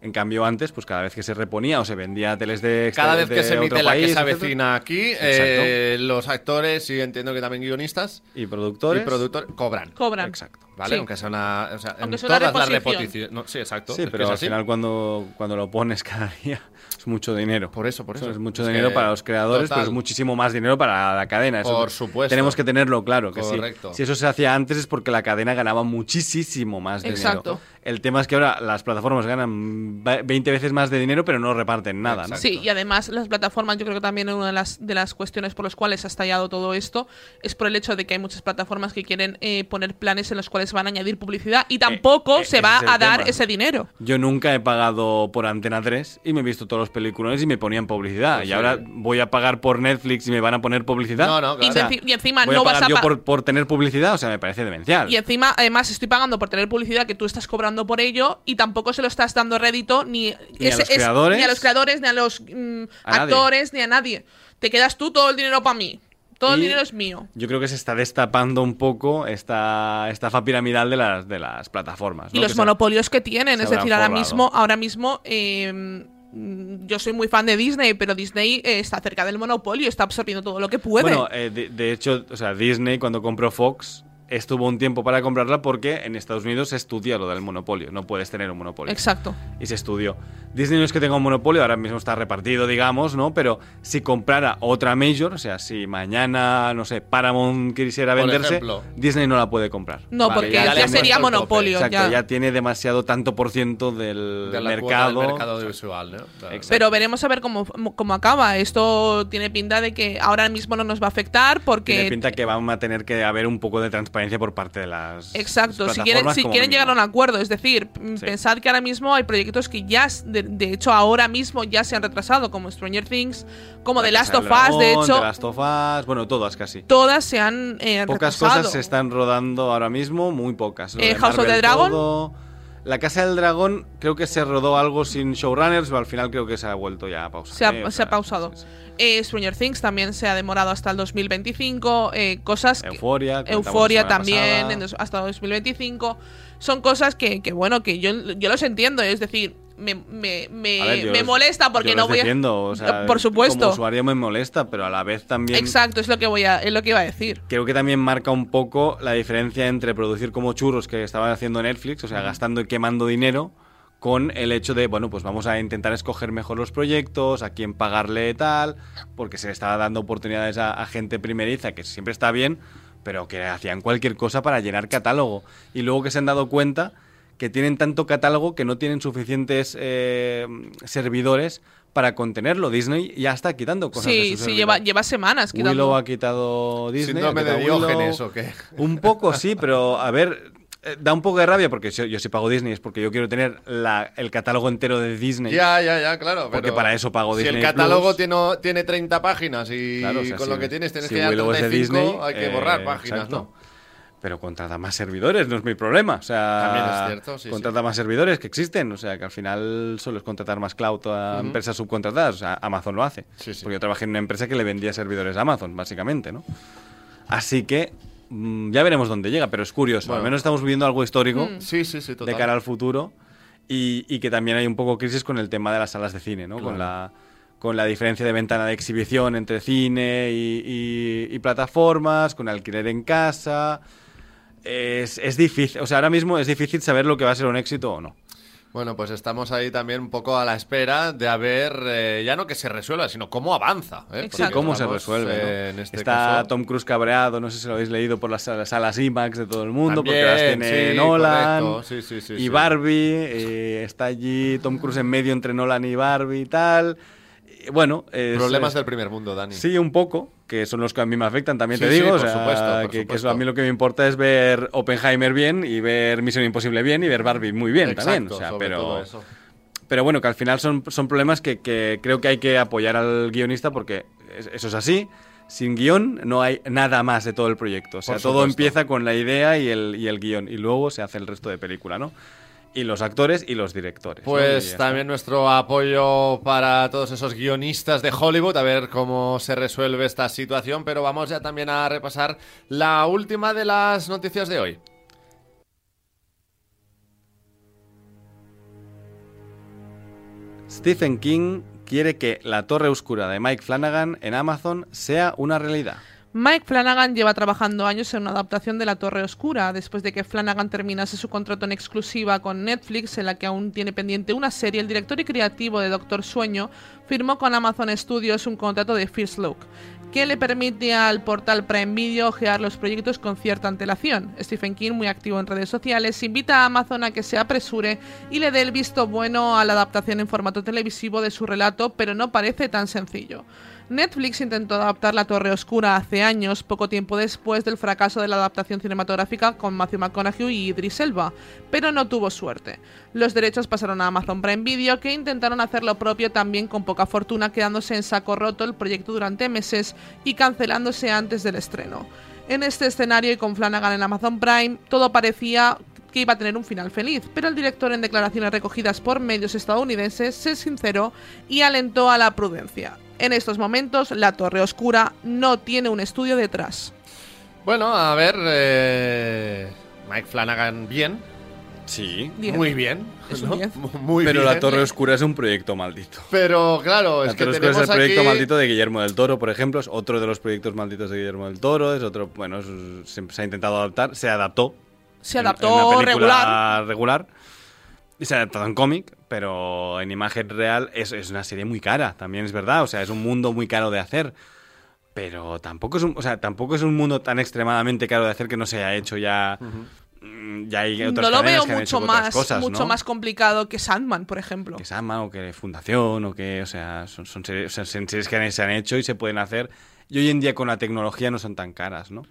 En cambio, antes, pues cada vez que se reponía o se vendía teles de Cada vez de que se emite la que país, se etcétera, avecina aquí, eh, los actores y entiendo que también guionistas y productores, y productores cobran. Cobran. Exacto. ¿vale? Sí. Aunque sea una. O sea, Aunque en sea una todas las repeticiones. No, sí, exacto. Sí, es que pero es al así. final cuando, cuando lo pones cada día es mucho dinero. Por eso, por eso. Es mucho Es dinero para los creadores, total. pero es muchísimo más dinero para la cadena. Eso Por supuesto. Tenemos que tenerlo claro. Que sí. Correcto. si eso se hacía antes es porque la cadena ganaba muchísimo más dinero. Exacto. El tema es que ahora las plataformas ganan ve- 20 veces más de dinero, pero no reparten nada. Sí, y además las plataformas, yo creo que también una de las, de las cuestiones por las cuales ha estallado todo esto es por el hecho de que hay muchas plataformas que quieren eh, poner planes en los cuales van a añadir publicidad y tampoco eh, se va a dar tema. ese dinero. Yo nunca he pagado por Antena 3 y me he visto todos los peliculones y me ponían publicidad. Pues y sí. ahora voy a pagar por Netflix y me van a poner publicidad. No, no, claro. Y, O sea, enci- y encima ¿Voy no a vas pagar a yo por, por tener publicidad? O sea, me parece demencial. Y encima, además, estoy pagando por tener publicidad que tú estás cobrando por ello y tampoco se lo estás dando rédito ni, Ni a los creadores. ni a los creadores, ni a los mm, A nadie. actores, ni a nadie. Te quedas tú todo el dinero para mí. Todo el dinero es mío. Yo creo que se está destapando un poco esta estafa piramidal de las, de las plataformas. Y los Que se- monopolios que tienen. Es decir, ahora mismo, ahora mismo eh, mm, yo soy muy fan de Disney, pero Disney eh, está cerca del monopolio, está absorbiendo todo lo que puede. Bueno, eh, de, de hecho, o sea, Disney cuando compró Fox estuvo un tiempo para comprarla porque en Estados Unidos se estudia lo del monopolio. No puedes tener un monopolio. Exacto. y se estudió. Disney no es que tenga un monopolio, ahora mismo está repartido, digamos, ¿no? Pero si comprara otra major, o sea, si mañana, no sé, Paramount quisiera Por venderse, ejemplo. Disney no la puede comprar. No, Vale, porque ya sería monopolio. Exacto, ya. ya. tiene demasiado tanto por ciento del de la cuota mercado. del mercado audiovisual, ¿no? Claro. Exacto. Pero veremos a ver cómo, cómo acaba. Esto tiene pinta de que ahora mismo no nos va a afectar porque Tiene pinta que van a tener que haber un poco de transparencia por parte de las. Exacto, si quieren, si llegar a un acuerdo, es decir, mm, Sí. pensad que ahora mismo hay proyectos que ya, de, de hecho, ahora mismo ya se han retrasado, como Stranger Things, como The Last of Us, de hecho, The Last of Us, bueno, todas casi. todas se han eh, Pocas retrasado. cosas se están rodando ahora mismo, muy pocas. Eh, de House of the Dragon. todo. La Casa del Dragón creo que se rodó algo sin showrunners, pero al final creo que se ha vuelto ya a pausar. Se ha, ¿eh? Se ha pausado. sí, sí. Eh, Stranger Things también se ha demorado hasta el 2025. eh, cosas Euforia. Euforia también, en hasta 2025. Son cosas que, que, bueno, que yo, yo los entiendo. Es decir, me, me, me, A ver, yo me los- molesta porque no voy a. o sea, Por supuesto. Como usuario me molesta, pero a la vez también. Exacto, es lo que voy a, es lo que iba a decir. Creo que también marca un poco la diferencia entre producir como churros que estaban haciendo Netflix, o sea, gastando y quemando dinero, con el hecho de, bueno, pues vamos a intentar escoger mejor los proyectos, a quién pagarle tal, porque se le estaba dando oportunidades a, a gente primeriza, que siempre está bien, pero que hacían cualquier cosa para llenar catálogo. Y luego que se han dado cuenta que tienen tanto catálogo que no tienen suficientes eh, servidores para contenerlo. Disney ya está quitando cosas. de Sí, su sí, lleva, lleva semanas quitando. Willow ha quitado Disney. Síndrome ha de Willow. Diógenes o qué. Un poco, sí, pero a ver, eh, da un poco de rabia porque yo, yo si pago Disney es porque yo quiero tener la- el catálogo entero de Disney. Ya, ya, ya, claro. Porque pero para eso pago Si Disney el catálogo Plus. tiene, tiene 30 páginas y Claro, o sea, con si- lo que tienes tienes si que dar Willow es de 35, Disney, hay que eh, borrar páginas, exacto. ¿no? Pero contrata más servidores, no es mi problema. O sea, También es cierto, sí, contrata más servidores que existen. O sea, que al final solo es contratar más cloud a empresas subcontratadas. O sea, Amazon lo hace. Sí, sí. Porque yo trabajé en una empresa que le vendía servidores a Amazon, básicamente, ¿no? Así que mm, ya veremos dónde llega, pero es curioso. Bueno. Al menos estamos viviendo algo histórico total. de cara al futuro y, y que también hay un poco crisis con el tema de las salas de cine, ¿no? Con la con la diferencia de ventana de exhibición entre cine y, y- y plataformas, con alquiler en casa. Es, es difícil, o sea, ahora mismo es difícil saber lo que va a ser un éxito o no. Bueno, pues estamos ahí también un poco a la espera de a ver, eh, ya no que se resuelva, sino cómo avanza. ¿eh? Exacto. Porque ¿Cómo se resuelve? ¿no? en este Está caso- Tom Cruise cabreado, no sé si lo habéis leído por las salas, salas IMAX de todo el mundo, porque También, las tiene sí, Nolan. Sí, sí, y. Barbie, eh, está allí Tom Cruise en medio entre Nolan y Barbie y tal. Bueno, es- Problemas del primer mundo, Dani. Sí, un poco, que son los que a mí me afectan, también Sí, te digo. sí, o por sea, supuesto, por que, que eso a mí lo que me importa es ver Oppenheimer bien y ver Misión Imposible bien y ver Barbie muy bien Exacto, también. O sea, sobre todo pero, eso. pero bueno, que al final son, son problemas que, que creo que hay que apoyar al guionista porque es- eso es así. Sin guion no hay nada más de todo el proyecto. O sea, todo empieza con la idea y el, y el guion. Y luego se hace el resto de película, ¿no? Y los actores y los directores. Pues también nuestro apoyo para todos esos guionistas de Hollywood, a ver cómo se resuelve esta situación, pero vamos ya también a repasar la última de las noticias de hoy. Stephen King quiere que La Torre Oscura de Mike Flanagan en Amazon sea una realidad. Mike Flanagan lleva trabajando años en una adaptación de La Torre Oscura, después de que Flanagan terminase su contrato en exclusiva con Netflix, en la que aún tiene pendiente una serie, el director y creativo de Doctor Sueño firmó con Amazon Studios un contrato de First Look, que le permite al portal Prime Video ojear los proyectos con cierta antelación. Stephen King, muy activo en redes sociales, invita a Amazon a que se apresure y le dé el visto bueno a la adaptación en formato televisivo de su relato, pero no parece tan sencillo. Netflix intentó adaptar La Torre Oscura hace años, poco tiempo después del fracaso de la adaptación cinematográfica con Matthew McConaughey y Idris Elba, pero no tuvo suerte. Los derechos pasaron a Amazon Prime Video, que intentaron hacer lo propio también con poca fortuna, quedándose en saco roto el proyecto durante meses y cancelándose antes del estreno. En este escenario y con Flanagan en Amazon Prime, todo parecía que iba a tener un final feliz, pero el director en declaraciones recogidas por medios estadounidenses se sinceró y alentó a la prudencia. En estos momentos, la Torre Oscura no tiene un estudio detrás. Bueno, a ver, eh, Mike Flanagan bien, Sí. Diez. muy bien, ¿no? muy Pero bien. La Torre Oscura es un proyecto maldito. Pero claro, La es que Torre Oscura es el proyecto aquí- maldito de Guillermo del Toro, por ejemplo. Es otro de los proyectos malditos de Guillermo del Toro. Es otro, bueno, es- se, se ha intentado adaptar. Se adaptó. Se adaptó en una película regular. regular. Se ha adaptado en cómic, pero en imagen real es, es una serie muy cara, también es verdad. O sea, es un mundo muy caro de hacer. Pero tampoco es un, o sea, tampoco es un mundo tan extremadamente caro de hacer que no se haya hecho ya. mm, Ya hay otras No lo veo que mucho más, cosas, mucho ¿no? más complicado que Sandman, por ejemplo. que Sandman o que Fundación o que, o sea, son, son series, o sea, son series que se han hecho y se pueden hacer. Y hoy en día con la tecnología no son tan caras, ¿no?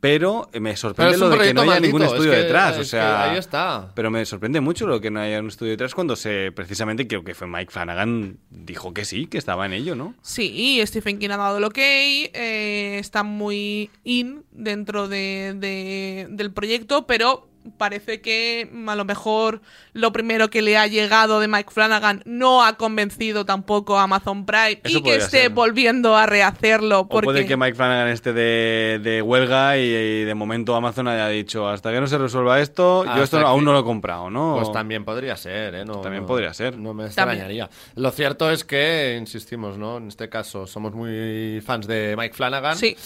Pero eh, me sorprende lo de que no haya ningún es estudio que- detrás, es o que sea... ahí está. Pero me sorprende mucho lo que no haya un estudio detrás cuando se, precisamente, creo que fue Mike Flanagan, dijo que sí, que estaba en ello, ¿no? Sí, y Stephen King ha dado el ok, eh, está muy in dentro de, de- del proyecto, pero parece que a lo mejor lo primero que le ha llegado de Mike Flanagan no ha convencido tampoco a Amazon Prime Eso y que esté ser. volviendo a rehacerlo. O Porque... puede que Mike Flanagan esté de, de huelga y, y de momento Amazon haya dicho, hasta que no se resuelva esto, yo esto aún no lo he comprado, ¿no? Pues también podría ser, ¿eh? No, También no- podría ser. No me También. extrañaría. Lo cierto es que, insistimos, ¿no? En este caso somos muy fans de Mike Flanagan. Sí,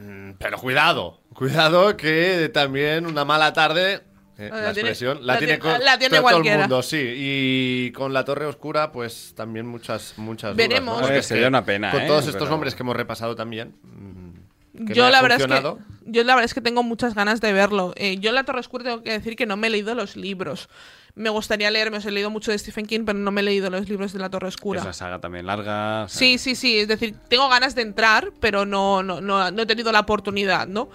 Mm, Pero cuidado, cuidado que también una mala tarde, eh, La la, tiene- expresión, la, la tiene, tiene- con- la tiene todo, todo el mundo, sí. Y con la Torre Oscura, pues también muchas, muchas dudas, Veremos. ¿no? Ver, es sería una pena, Con ¿eh? todos estos Pero- nombres que hemos repasado también. mm, que yo la verdad es que yo la verdad es que tengo muchas ganas de verlo. Eh, yo en La Torre Oscura tengo que decir que no me he leído los libros. Me gustaría leerme, os he leído mucho de Stephen King, pero no me he leído los libros de La Torre Oscura. Es una saga también larga. o sea, Sí, sí, sí. Es decir, tengo ganas de entrar, pero no, no, no, no he tenido la oportunidad, ¿no?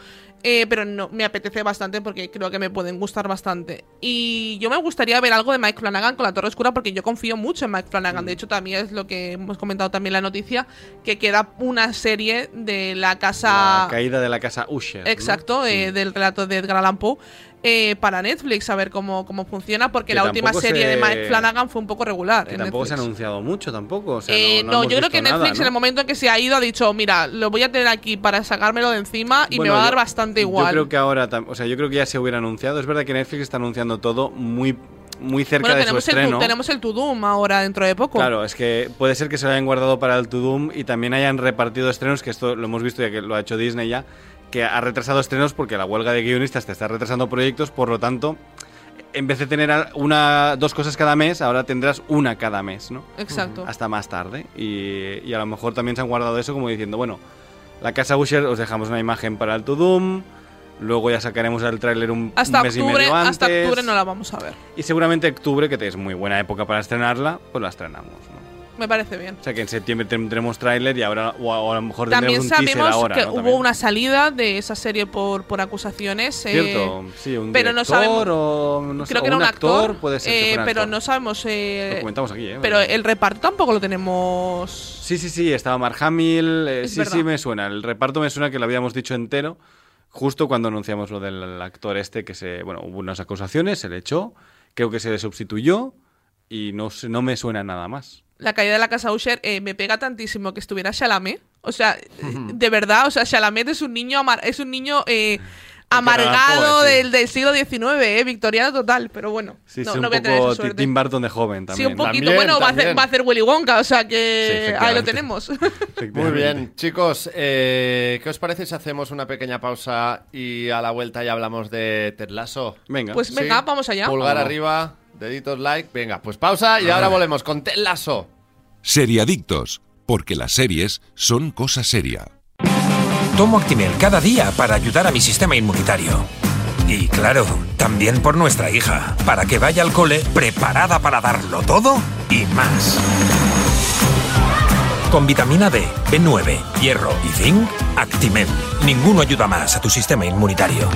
Eh, pero no, me apetece bastante porque creo que me pueden gustar bastante. Y yo me gustaría ver algo de Mike Flanagan con la Torre Oscura porque yo confío mucho en Mike Flanagan. De hecho, también es lo que hemos comentado también en la noticia, que queda una serie de la casa... La caída de la casa Usher. ¿no? Exacto, eh, del relato de Edgar Allan Poe. Eh, para Netflix, a ver cómo, cómo funciona, porque Que la última serie de se- Mike Flanagan fue un poco regular. Que en tampoco se ha Netflix. anunciado mucho tampoco. O sea, Eh, no, no, hemos yo creo que Netflix nada, en el ¿no? momento en que se ha ido ha dicho, mira, lo voy a tener aquí para sacármelo de encima y Bueno, me va a dar bastante igual. Yo creo que ahora, o sea, yo creo que ya se hubiera anunciado. Es verdad que Netflix está anunciando todo muy, muy cerca bueno, de su tenemos el, estreno. Tenemos el To Doom ahora dentro de poco. Claro, es que puede ser que se lo hayan guardado para el To Doom y también hayan repartido estrenos, que esto lo hemos visto ya que lo ha hecho Disney ya, que ha retrasado estrenos porque la huelga de guionistas te está retrasando proyectos, por lo tanto, en vez de tener una, dos cosas cada mes, ahora tendrás una cada mes, ¿no? Exacto. Hasta más tarde. Y, y a lo mejor también se han guardado eso como diciendo, bueno, la casa Usher os dejamos una imagen para el To Doom, luego ya sacaremos el tráiler un, Hasta mes y medio antes. hasta octubre no la vamos a ver. Y seguramente octubre, que es muy buena época para estrenarla, pues la estrenamos, ¿no? Me parece bien. O sea que en septiembre tendremos tráiler y ahora o a, o a lo mejor También tendremos un sabemos ahora, que ¿no? hubo También. una salida de esa serie por, por acusaciones. eh, Cierto, sí, un pero no sabemos- o no sé, creo o que era un actor, puede ser que eh, fuera pero actor. no sabemos. eh, Lo comentamos aquí, ¿eh? pero el reparto tampoco lo tenemos. Sí, sí, sí, estaba Mark Hamill, sí, verdad. sí me suena, el reparto me suena que lo habíamos dicho entero justo cuando anunciamos lo del actor este que se, bueno, hubo unas acusaciones, se le echó, creo que se le sustituyó y no, sé- no me suena nada más. La caída de la casa Usher eh, me pega tantísimo que estuviera Chalamet. O sea, de verdad, o sea, Chalamet es un niño amar es un niño eh, amargado sí. del, del siglo XIX, ¿eh? victoriano total, pero bueno, Sí, no, sí, no un voy a tener poco esa suerte. Tim Burton de joven Sí, también. un poquito. También, bueno, va a, hacer, va a hacer Willy Wonka, o sea Sí, que ahí lo tenemos. Muy bien, chicos, eh, ¿qué os parece si hacemos una pequeña pausa y a la vuelta ya hablamos de Ted Lasso? Venga. Pues venga, vamos allá. Pulgar Vamos. arriba, deditos like. Venga, pues pausa y ahora volvemos con Ted Lasso. Seriadictos, porque las series son cosa seria. Tomo Actimel cada día para ayudar a mi sistema inmunitario. Y claro, también por nuestra hija, para que vaya al cole preparada para darlo todo y más. Con vitamina D, B9, hierro y zinc, Actimel. Ninguno ayuda más a tu sistema inmunitario.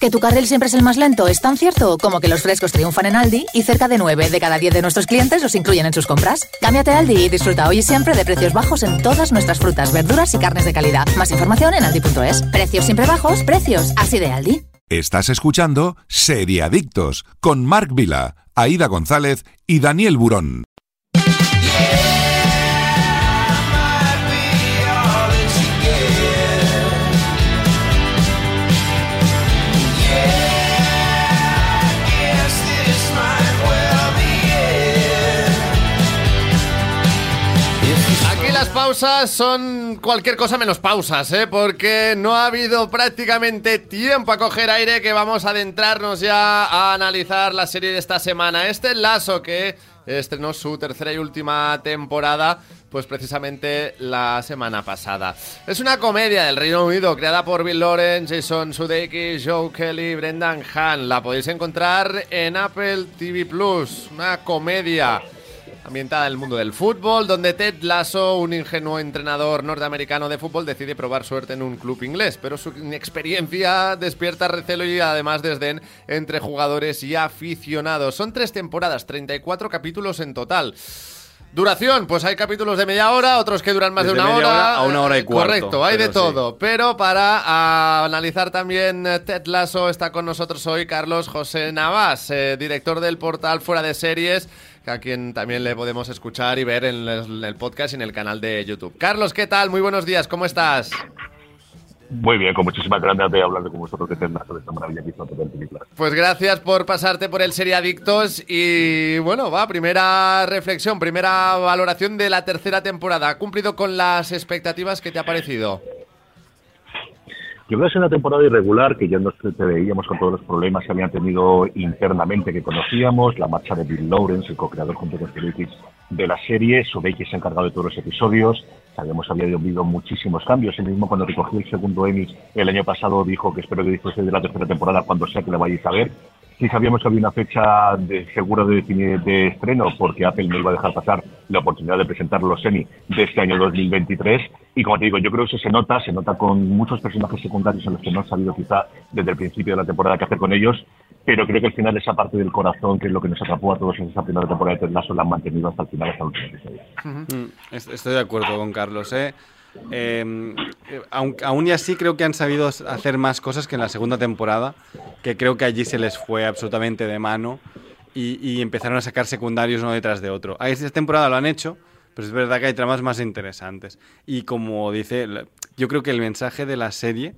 Que tu carril siempre es el más lento es tan cierto como que los frescos triunfan en Aldi y cerca de 9 de cada 10 de nuestros clientes los incluyen en sus compras. Cámbiate a Aldi y disfruta hoy y siempre de precios bajos en todas nuestras frutas, verduras y carnes de calidad. Más información en aldi.es. Precios siempre bajos, precios así de Aldi. Estás escuchando Seriadictos con Marc Vila, Aida González y Daniel Burón. Pausas son cualquier cosa menos pausas, ¿eh? porque no ha habido prácticamente tiempo a coger aire que vamos a adentrarnos ya a analizar la serie de esta semana. Este Lazo que estrenó su tercera y última temporada, pues precisamente la semana pasada. Es una comedia del Reino Unido creada por Bill Lawrence, Jason Sudeikis, Joe Kelly, Brendan Hahn. La podéis encontrar en Apple TV Plus. Una comedia ambientada en el mundo del fútbol, donde Ted Lasso, un ingenuo entrenador norteamericano de fútbol, decide probar suerte en un club inglés, pero su inexperiencia despierta recelo y además desdén entre jugadores y aficionados. Son tres temporadas, 34 capítulos en total. Duración, pues hay capítulos de media hora, otros que duran más Desde de una media hora. hora a una hora y cuarto, Correcto, hay de sí. todo. Pero para ah, analizar también eh, Ted Lasso está con nosotros hoy Carlos José Navas, eh, director del portal Fuera de Series, a quien también le podemos escuchar y ver en el, en el podcast y en el canal de YouTube. Carlos, ¿qué tal? Muy buenos días, ¿cómo estás? Muy bien, con muchísimas ganas de hablar con vosotros de Ted Lasso, de esta maravilla que hizo Plus. Pues gracias por pasarte por el Seriadictos y bueno, va, primera reflexión, primera valoración de la tercera temporada. ¿Ha cumplido con las expectativas que te ha parecido? Yo creo que es una temporada irregular que ya nos veíamos con todos los problemas que habían tenido internamente que conocíamos, la marcha de Bill Lawrence, el co-creador junto con Sudeikis de la serie, Sudeikis se ha encargado de todos los episodios, sabíamos que había habido muchísimos cambios, él mismo cuando recogió el segundo Emmy el año pasado dijo que espero que disfrute de la tercera temporada cuando sea que la vayáis a ver, Sí sabíamos que había una fecha de, segura de, de estreno porque Apple no iba a dejar pasar la oportunidad de presentar los Emmy de este año 2023 y como te digo, yo creo que eso se nota, se nota con muchos personajes secundarios en los que no han sabido quizá desde el principio de la temporada qué hacer con ellos, pero creo que al final esa parte del corazón que es lo que nos atrapó a todos en esa primera temporada de Ted Lasso la han mantenido hasta el final, hasta el último episodio. Mm, est- Estoy de acuerdo con Carlos. ¿eh? Eh, eh, aun, aún y así creo que han sabido hacer más cosas que en la segunda temporada, que creo que allí se les fue absolutamente de mano y, empezaron a sacar secundarios uno detrás de otro. A esta temporada lo han hecho, pero es verdad que hay tramas más interesantes. Y como dice, yo creo que el mensaje de la serie,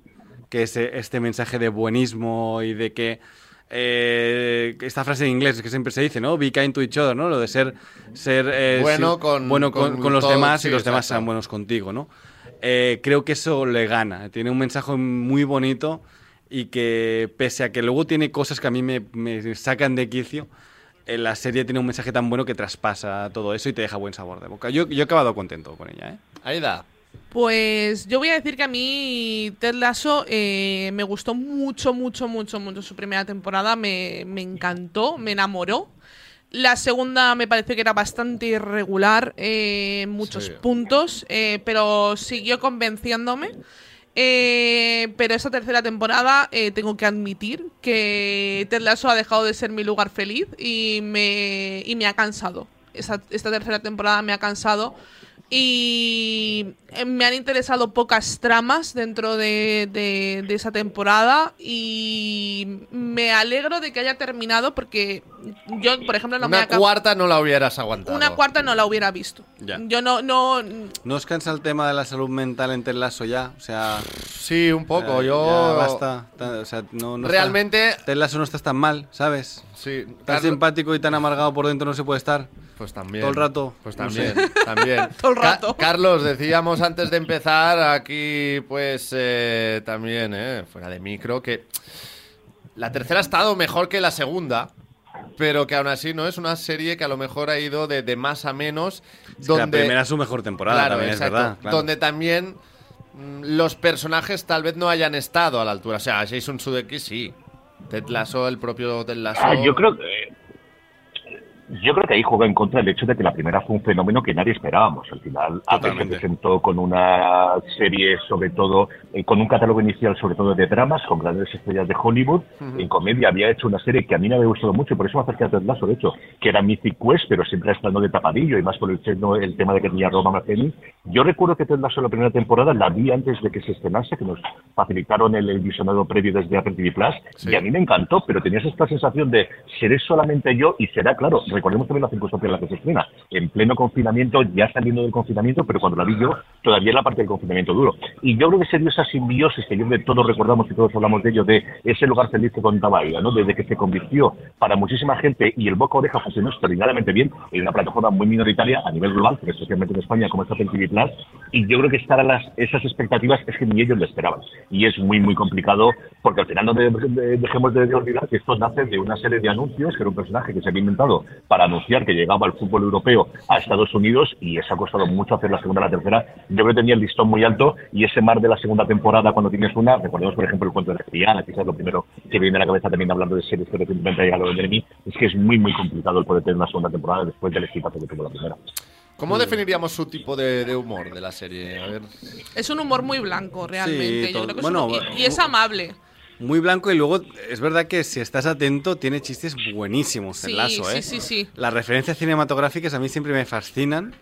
que es eh, este mensaje de buenismo y de que eh, esta frase en inglés que siempre se dice, ¿no? Be kind to each other, ¿no? Lo de ser, ser eh, Bueno sí, con- bueno con, con con los demás sí, y los demás sean buenos contigo, ¿no? Eh, creo que eso le gana. Tiene un mensaje muy bonito y que pese a que luego tiene cosas que a mí me, me sacan de quicio, eh, la serie tiene un mensaje tan bueno que traspasa todo eso y te deja buen sabor de boca. Yo, yo he acabado contento con ella, ¿eh? Aida. Pues yo voy a decir que a mí Ted Lasso eh, me gustó mucho, mucho, mucho, mucho su primera temporada. Me, me encantó, me enamoró. La segunda me pareció que era bastante irregular eh, en muchos Sí. puntos, eh, pero siguió convenciéndome. Eh, pero esta tercera temporada eh, tengo que admitir que Ted Lasso ha dejado de ser mi lugar feliz y me, y me ha cansado. Esta, esta tercera temporada me ha cansado y eh, me han interesado pocas tramas dentro de, de- de esa temporada y me alegro de que haya terminado porque yo, por ejemplo, no me Una acabo- cuarta no la hubieras aguantado. una cuarta no la hubiera visto. Ya. Yo no, no, ¿No os cansa el tema de la salud mental en Lasso ya? O sea, Sí, un poco. Ya- yo. ya basta. Ta- o sea, no, no Realmente. Está, Ted Lasso no estás tan mal, ¿sabes? Sí, Tan simpático y tan amargado por dentro no se puede estar. Pues también. Todo el rato. Pues No también, sé. también. Todo el Ca- rato. Carlos, decíamos antes de empezar aquí, pues eh, también, eh, fuera de micro, que la tercera ha estado mejor que la segunda, pero que aún así no es una serie que a lo mejor ha ido de, de más a menos. Es que la primera es su mejor temporada, Claro, también exacto. es verdad. claro. Donde también mm, los personajes tal vez no hayan estado a la altura. O sea, Jason Sudeikis sí. Ted Lasso, el propio Ted Lasso. Ah, yo creo que yo creo que ahí juega en contra el hecho de que la primera fue un fenómeno que nadie esperábamos. Al final, Apple se presentó con una serie, sobre todo, eh, con un catálogo inicial, sobre todo de dramas, con grandes estrellas de Hollywood. En comedia había hecho una serie que a mí me había gustado mucho, y por eso me acerqué a Ted Lasso, de hecho, que era Mythic Quest, pero siempre estando de tapadillo, y más por el, el tema de que tenía Roma Martini. Yo recuerdo que Ted Lasso la primera temporada la vi antes de que se estrenase, que nos facilitaron el, el visionado previo desde Apple TV Plus, y a mí me encantó, pero tenías esta sensación de seré solamente yo y será claro. Recordemos también la circunstancia en la que se estrena, en pleno confinamiento, ya saliendo del confinamiento, pero cuando la vi yo, todavía era la parte del confinamiento duro. Y yo creo que se dio esa simbiosis que yo todos recordamos y todos hablamos de ello, de ese lugar feliz que contaba ella, ¿no? Desde que se convirtió para muchísima gente y el boca oreja funcionó extraordinariamente bien en una plataforma muy minoritaria a nivel global, pero especialmente en España como es Apple TV Plus, y yo creo que estar a las, esas expectativas es que ni ellos lo esperaban. Y es muy, muy complicado, porque al final no de- de- dejemos de, de olvidar que esto nace de una serie de anuncios, que era un personaje que se había inventado para anunciar que llegaba al fútbol europeo a Estados Unidos, y eso ha costado mucho hacer la segunda y la tercera. Yo creo que tenía el listón muy alto, y ese mar de la segunda temporada, cuando tienes una, recordemos por ejemplo el cuento de la quizás lo primero que viene a la cabeza también hablando de series que recientemente ha llegado de Jeremy, es que es muy, muy complicado el poder tener una segunda temporada después del exitazo que tuvo la primera. ¿Cómo definiríamos su tipo de, de humor de la serie? A ver. Es un humor muy blanco, realmente. Sí, Yo creo que es bueno, un- y, y es amable. Muy blanco y luego es verdad que si estás atento tiene chistes buenísimos Sí, el lazo, sí, ¿eh? sí, sí. Las referencias cinematográficas a mí siempre me fascinan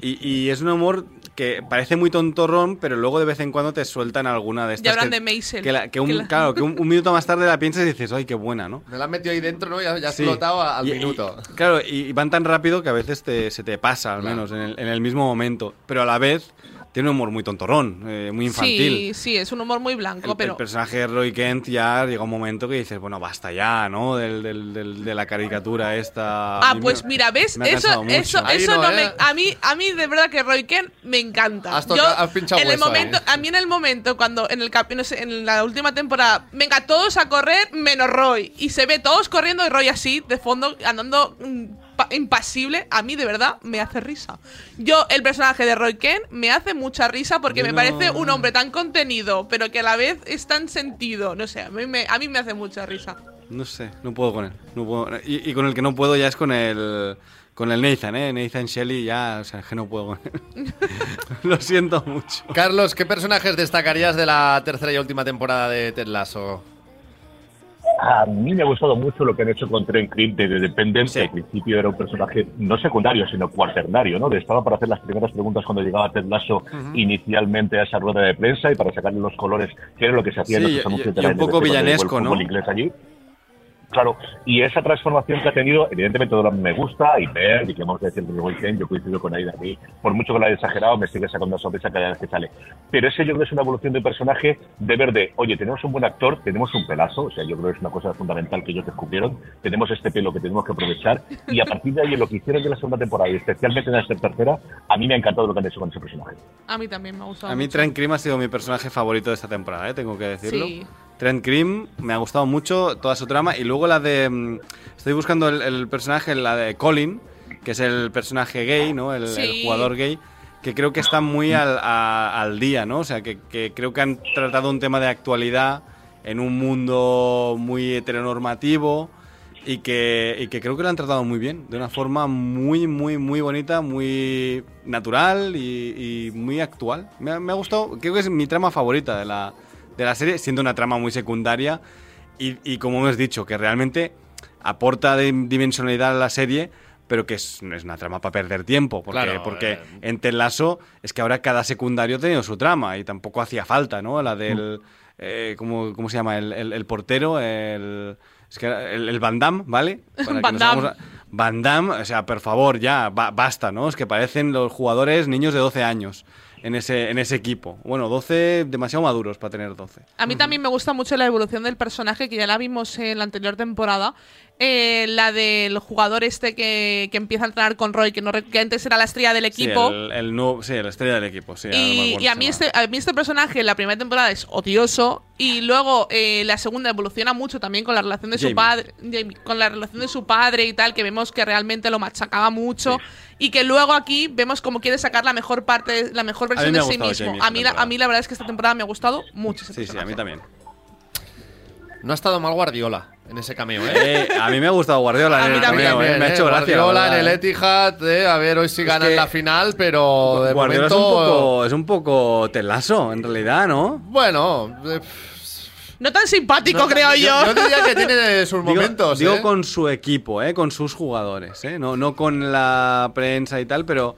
y, y es un humor que parece muy tontorrón, pero luego de vez en cuando te sueltan alguna de estas. hablan que, de Maisel, Que, la- que un, que la- Claro, que un, un minuto más tarde la piensas y dices, ¡ay, qué buena, ¿no? Me la han metido ahí dentro, ¿no? Ya, ya ha Sí. explotado a- al Y- y- minuto. claro, y, y van tan rápido que a veces te- se te pasa, al Claro. menos, en el, en el mismo momento. Pero a la vez tiene un humor muy tontorrón, eh, muy infantil. Sí, sí, es un humor muy blanco, El, pero el personaje de Roy Kent ya llega un momento que dices, bueno, basta ya, ¿no? Del, del- del- de la caricatura esta. Ah, pues me- mira, ¿ves? me Eso, eso, Ahí eso no, no, ¿eh? me. A mí, a mí de verdad que Roy Kent me encanta. Has tocado- has pinchado en el momento, a mí en el momento cuando en el no sé, en la última temporada, venga todos a correr menos Roy y se ve todos corriendo y Roy así de fondo andando mm, impasible, a mí de verdad me hace risa. Yo el personaje de Roy Kent me hace mucha risa porque Yo me no- parece un hombre tan contenido, pero que a la vez es tan sentido, no sé, a mí me, a mí me hace mucha risa. No sé, no puedo con él. no puedo- y, y con el que no puedo ya es con el. Con el Nathan, ¿eh? Nathan Shelley ya, o sea, que no puedo con él. Lo siento mucho. Carlos, ¿qué personajes destacarías de la tercera y última temporada de Ted Lasso? A mí me ha gustado mucho lo que han hecho con Trent Creed de The Dependent, Sí. que al principio era un personaje no secundario, sino cuaternario, ¿no? De estaba para hacer las primeras preguntas cuando llegaba Ted Lasso inicialmente a esa rueda de prensa y para sacarle los colores, que era lo que se hacía en Sí, los y- anuncios y de la un poco villanesco, ¿no? inglés allí. Claro, y esa transformación que ha tenido, evidentemente todo lo que me gusta y ver, y que hemos de decir que yo coincido con Aida, a mí, por mucho que lo haya exagerado, me sigue sacando una sorpresa cada vez que sale. Pero ese yo creo que es una evolución de personaje de ver de, oye, tenemos un buen actor, tenemos un pelazo, o sea, yo creo que es una cosa fundamental que ellos descubrieron, tenemos este pelo que tenemos que aprovechar, y a partir de ahí, en lo que hicieron de la segunda temporada, y especialmente en la tercera, a mí me ha encantado lo que han hecho con ese personaje. A mí también me ha gustado. A mí Cream ha sido mi personaje favorito de esta temporada, ¿eh? tengo que decirlo. Sí. Trent Cream me ha gustado mucho toda su trama y luego la de mm, estoy buscando el, el personaje la de Colin, que es el personaje gay, ¿no? El, jugador gay que creo que está muy al, a- al día, ¿no? O sea, que, que creo que han tratado un tema de actualidad en un mundo muy heteronormativo y que, y que creo que lo han tratado muy bien, de una forma muy, muy, muy bonita, muy natural y, y muy actual. Me me ha gustado, creo que es mi trama favorita de la, de la serie, siendo una trama muy secundaria y, y como hemos dicho, que realmente aporta de- dimensionalidad a la serie, pero que es, es una trama para perder tiempo, porque, Claro, porque eh. en Ted Lasso es que ahora cada secundario ha tenido su trama y tampoco hacía falta, ¿no? La del... eh, ¿cómo, cómo se llama? El, el- el portero, el... Es que el, el Van Damme, ¿vale? Para Van Damme. a- Van Damme, o sea, por favor, ya, ba- basta, ¿no? Es que parecen los jugadores niños de 12 años. En ese, en ese equipo. Bueno, 12 demasiado maduros para tener 12. A mí también me gusta mucho la evolución del personaje, que ya la vimos en la anterior temporada. Eh, la del jugador este que, que empieza a entrenar con Roy, que, no, que antes era la estrella del equipo. Sí, el, el nuevo- sí, la estrella del equipo. Sí, no Y, a, cómo mí este, a mí este personaje en la primera temporada es odioso y luego eh, la segunda evoluciona mucho también con la relación de su padre, Jamie, con la relación de su padre y tal, que vemos que realmente lo machacaba mucho y que luego aquí vemos como quiere sacar la mejor parte, la mejor versión me de sí mismo. A mí, la, a mí la verdad es que esta temporada me ha gustado mucho ese Sí, sí, a mí también. No ha estado mal Guardiola en ese cameo, ¿eh? Eh, a mí me ha gustado Guardiola en el también, cameo, eh, me ha eh, hecho gracia. la Guardiola en el eh. Etihad, eh, a ver hoy si ganan que la final, pero de Guardiola momento... es un poco, es un poco telazo, en realidad, ¿no? Bueno, eh, No tan simpático, no, creo yo. Yo diría que tiene sus Digo, momentos, digo ¿eh? con su equipo, ¿eh? con sus jugadores, ¿eh? no, no con la prensa y tal, pero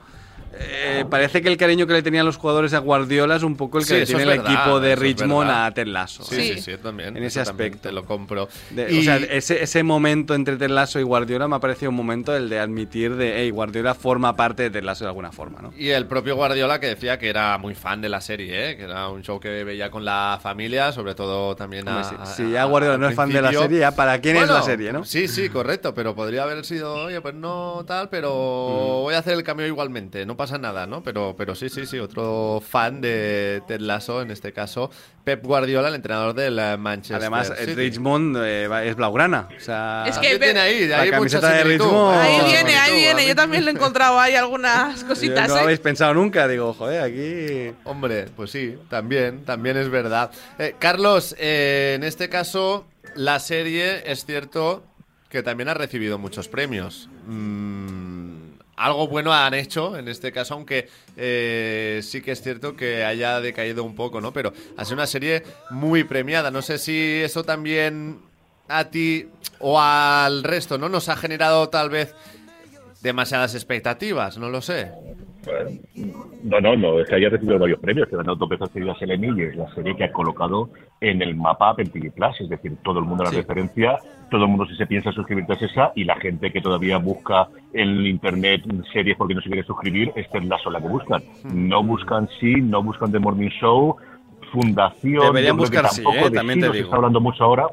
eh, parece que el cariño que le tenían los jugadores a Guardiola es un poco el que Sí, le tiene el verdad, equipo de Richmond a Ted Lasso. Sí, ¿eh? sí, Sí. sí, también. En ese aspecto. Te lo compro. De- Y- O sea, ese, ese momento entre Ted Lasso y Guardiola me ha parecido un momento el de admitir de, hey, Guardiola forma parte de Ted Lasso de alguna forma, ¿no? Y el propio Guardiola que decía que era muy fan de la serie, ¿eh? que era un show que veía con la familia, sobre todo también a, Hombre, si- ya Guardiola no es fan de la serie, ya ¿para quién es la serie, no? Sí, sí, correcto, pero podría haber sido, oye, pues no tal, pero Mm. voy a hacer el cambio igualmente, no pasa nada, ¿no? Pero, pero sí, sí, sí, otro fan de Ted Lasso, en este caso, Pep Guardiola, el entrenador del eh, Manchester Además, City. Richmond eh, es blaugrana. O sea, Es que ¿Qué tiene ahí? La Hay camiseta de. Richmond. Ahí viene, ahí viene. Yo también le he encontrado ahí algunas cositas, no lo ¿eh? habéis pensado nunca, digo, joder, aquí. Hombre, pues sí, también, también es verdad. Eh, Carlos, eh, en este caso, la serie es cierto que también ha recibido muchos premios. Mm, algo bueno han hecho en este caso, aunque eh, sí que es cierto que haya decaído un poco, ¿no? Pero ha sido una serie muy premiada. No sé si eso también a ti o al resto, ¿no? Nos ha generado tal vez demasiadas expectativas, no lo sé. No, no, no, es que haya recibido varios premios, que ganó dos veces seguidas el Emmy y es la serie que ha colocado en el mapa TV Plus, es decir, todo el mundo la referencia, todo el mundo si se piensa suscribirte es esa y la gente que todavía busca en internet series porque no se quiere suscribir, esta es la sola que buscan. No buscan sí, no buscan The Morning Show, Fundación. Deberían buscar sí, ¿eh? de También te digo. está hablando mucho ahora.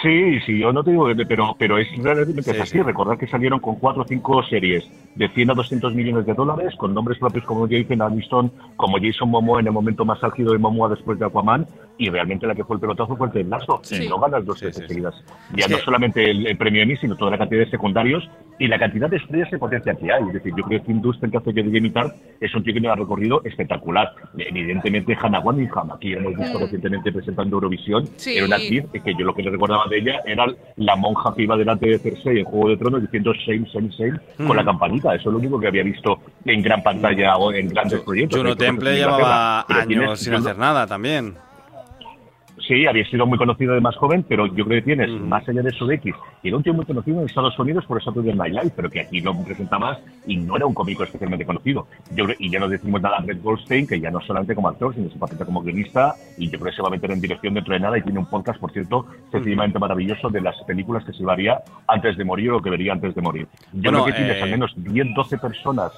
Sí, sí, yo no te digo, que- pero, pero es realmente Sí, es así. sí. Recordar que salieron con cuatro o cinco series de 100 a 200 millones de dólares, con nombres propios como Jason Aniston, como Jason Momoa en el momento más álgido de Momoa después de Aquaman, y realmente la que fue el pelotazo fue el Ted Lasso. Sí. Y no ganas dos veces seguidas. Ya Es no que- solamente el, el premio Emmy, sino toda la cantidad de secundarios y la cantidad de estrellas y potencia que hay. Es decir, yo creo que Tim que hace que de Jamie Tart, es un tío que tiene un recorrido espectacular. Evidentemente, Hannah Waddingham, aquí hemos visto Mm. recientemente presentando Eurovisión, Sí. era una actriz que yo lo que le recordaba de ella era la monja que iba delante de Cersei en Juego de Tronos diciendo same, same, same con la campanita. Eso es lo único que había visto en gran pantalla o en grandes proyectos. Juno Temple llevaba años sin hacer nada también. Sí, había sido muy conocido de más joven, pero yo creo que tienes, más allá de eso de X, y era un tío muy conocido en Estados Unidos por Saturday Night Live, pero que aquí lo presenta más y no era un cómico especialmente conocido. Yo creo- y ya no decimos nada a Brett Goldstein, que ya no solamente como actor, sino su faceta como guionista, y yo creo que se va a meter en dirección dentro de nada y tiene un podcast, por cierto, sencillamente maravilloso de las películas que se haría antes de morir o que vería antes de morir. Yo Bueno, creo que tienes eh, al menos 10, 12 personas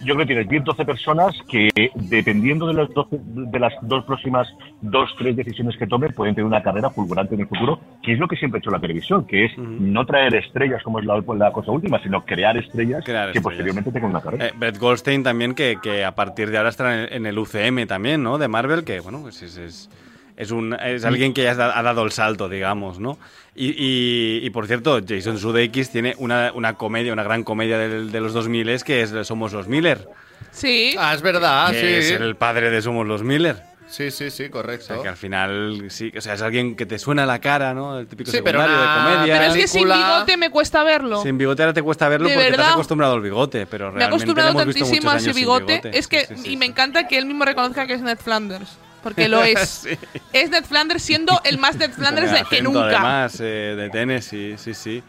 yo creo que tienes 10, 12 personas que, dependiendo de las, 12 de las dos próximas dos, tres decisiones que tomen, pueden tener una carrera fulgurante en el futuro, que es lo que siempre ha hecho la televisión, que es no traer estrellas como es la, la cosa última, sino crear estrellas Crear que estrellas. posteriormente tengan una carrera. Eh, Brett Goldstein también, que, que a partir de ahora estará en, en el UCM también, ¿no? De Marvel, que bueno, pues es, es, es un, es alguien que ya ha da- ha dado el salto, digamos, ¿no? Y, y, y, por cierto, Jason Sudeikis tiene una, una comedia, una gran comedia del- de, los 2000 que es Somos los Miller. Sí. Ah, es verdad, que sí. es el padre de Somos los Miller. Sí, sí, sí, O correcto. sea, que al final, sí, o sea, es alguien que te suena la cara, ¿no? El típico Sí, pero secundario una- de comedia. Pero es que sin bigote me cuesta verlo. Sin bigote ahora te cuesta verlo ¿De porque te has verdad? acostumbrado al bigote, pero me he realmente acostumbrado tantísimo a ese bigote. Es que, Sí, sí, sí, y me encanta que él mismo reconozca que es Ned Flanders. Porque lo es. Sí. Es Ned Flanders siendo el más Ned Flanders de que nunca. Además, eh, de Tennessee, sí, sí.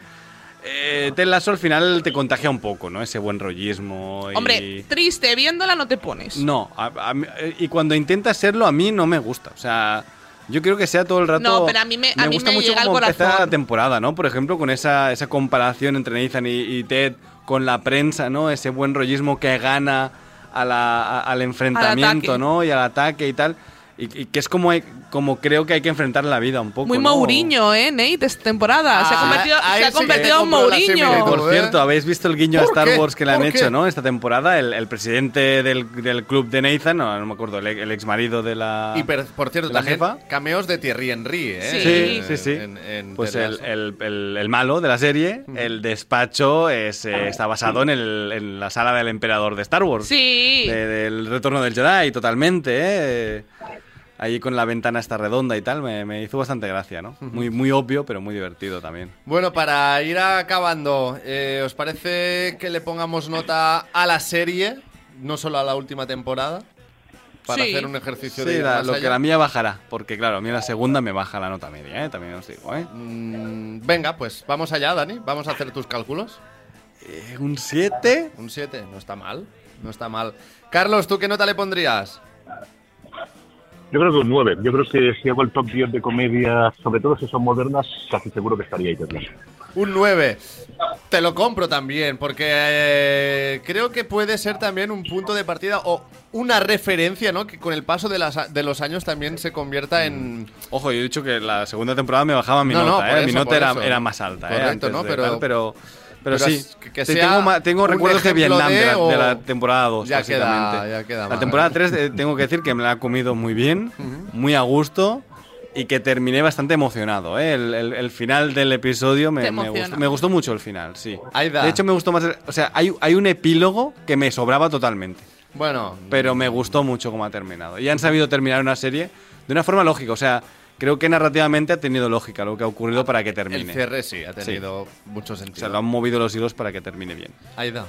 Eh, Ted Lasso al final te contagia un poco, ¿no? Ese buen rollismo. y- Hombre, triste, viéndola no te pones. No, a- a mí- eh, y cuando intentas serlo a mí no me gusta. O sea, yo creo que sea todo el rato... No, pero a mí me- a mí gusta me mucho llega al cómo corazón. la temporada, ¿no? Por ejemplo, con esa, esa comparación entre Nathan y, y Ted con la prensa, ¿no? Ese buen rollismo que gana a la- al enfrentamiento, ataque. ¿no? Y al ataque y tal. Y, y que es como, como creo que hay que enfrentar la vida un poco. Muy ¿no? Mourinho, ¿eh, Nate? Esta temporada. se ha Ah, convertido, se ha convertido en Mourinho. Por ¿eh? cierto, ¿habéis visto el guiño a ¿Por Star qué? Wars que le han ¿Por hecho, qué? no? Esta temporada, el, el presidente del, del club de Nathan, no, no me acuerdo, el, el ex marido de la. Y per- por cierto, ¿La también jefa? cameos de Thierry Henry, ¿eh? Sí. Sí, sí, sí. en- en pues el, el- el- el malo de la serie, el despacho, es, eh, está basado en, el- en la sala del emperador de Star Wars. Sí. De- del retorno del Jedi, totalmente, ¿eh? Ahí con la ventana esta redonda y tal, me, me hizo bastante gracia, ¿no? Muy, muy obvio, pero muy divertido también. Bueno, para ir acabando, eh, ¿os parece que le pongamos nota a la serie, no solo a la última temporada? Para Sí. hacer un ejercicio Sí, de la- lo allá? que la mía bajará, porque claro, a mí la segunda me baja la nota media, ¿eh? También os digo, ¿eh? Mm, venga, pues vamos allá, Dani. Vamos a hacer tus cálculos. Eh, ¿Un 7? Un 7, no está mal. No está mal. Carlos, ¿tú qué nota le pondrías? Yo creo que un 9. Yo creo que si hago el top 10 de comedia, sobre todo si son modernas, casi seguro que estaría ahí detrás. Un 9. Te lo compro también, porque eh, creo que puede ser también un punto de partida o una referencia, ¿no? Que con el paso de, las- de los años también se convierta en... Ojo, yo he dicho que la segunda temporada me bajaba mi No, no, nota, por ¿eh? mi nota era, más alta, ¿eh? Correcto, Antes ¿no? de Pero- tal, pero, pero, pero sí, que- que sea tengo, tengo un recuerdos de Vietnam, de, de, la, o- de la temporada 2, Ya queda- ya queda la mal. temporada 3 eh, tengo que decir que me la ha comido muy bien, muy a gusto. Y que terminé bastante emocionado. ¿eh? El, el- el final del episodio me, me gustó, me gustó mucho el final, sí. Aida. De hecho, me gustó más. o sea, hay, hay un epílogo que me sobraba totalmente. Bueno, pero me gustó mucho cómo ha terminado. Y han sabido terminar una serie de una forma lógica. O sea, creo que narrativamente ha tenido lógica lo que ha ocurrido para que el termine. cierre sí, ha tenido mucho O sea, sentido. lo han movido los hilos para que termine bien. Aida.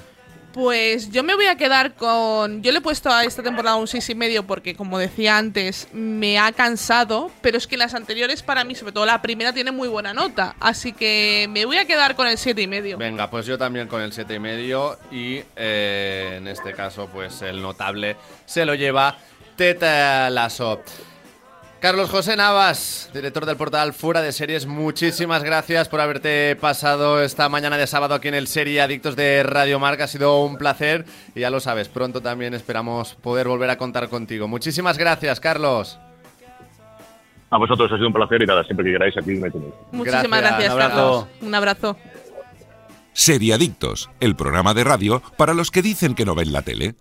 Pues yo me voy a quedar con. Yo le he puesto a esta temporada un 6,5 y medio porque, como decía antes, me ha cansado. Pero es que las anteriores, para mí, sobre todo la primera, tiene muy buena nota. Así que me voy a quedar con el 7,5 y medio. Venga, pues yo también con el 7,5 y medio y eh, en este caso pues el notable se lo lleva Teta Lasso. Carlos José Navas, director del portal Fuera de Series, muchísimas gracias por haberte pasado esta mañana de sábado aquí en el Serie Adictos de Radio Marca. Ha sido un placer y ya lo sabes, pronto también esperamos poder volver a contar contigo. Muchísimas gracias, Carlos. A vosotros ha sido un placer y nada, siempre que queráis aquí me tenéis. Muchísimas Gracias, gracias, un abrazo. Carlos. Un abrazo. Seriadictos, el programa de radio para los que dicen que no ven la tele.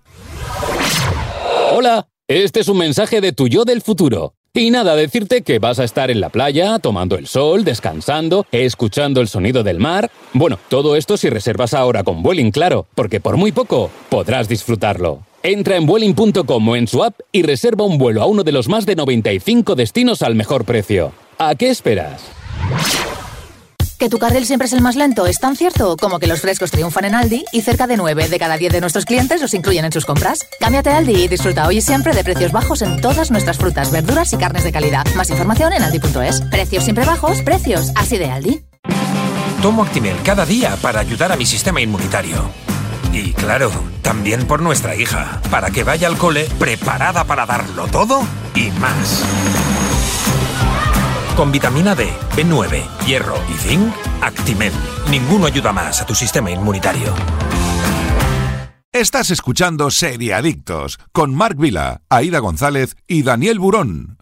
Hola, este es un mensaje de tu yo del futuro. Y nada, decirte que vas a estar en la playa, tomando el sol, descansando, escuchando el sonido del mar. Bueno, todo esto si reservas ahora con Vueling, claro, porque por muy poco podrás disfrutarlo. Entra en Vueling.com o en su app y reserva un vuelo a uno de los más de 95 destinos al mejor precio. ¿A qué esperas? Que tu carril siempre es el más lento es tan cierto como que los frescos triunfan en Aldi y cerca de 9 de cada 10 de nuestros clientes los incluyen en sus compras. Cámbiate a Aldi y disfruta hoy y siempre de precios bajos en todas nuestras frutas, verduras y carnes de calidad. Más información en aldi.es. Precios siempre bajos, precios así de Aldi. Tomo Actimel cada día para ayudar a mi sistema inmunitario. Y claro, también por nuestra hija, para que vaya al cole preparada para darlo todo y más. Con vitamina D, B9, hierro y zinc, Actimel. Ninguno ayuda más a tu sistema inmunitario. Estás escuchando Seriadictos con Marc Vila, Aida González y Daniel Burón.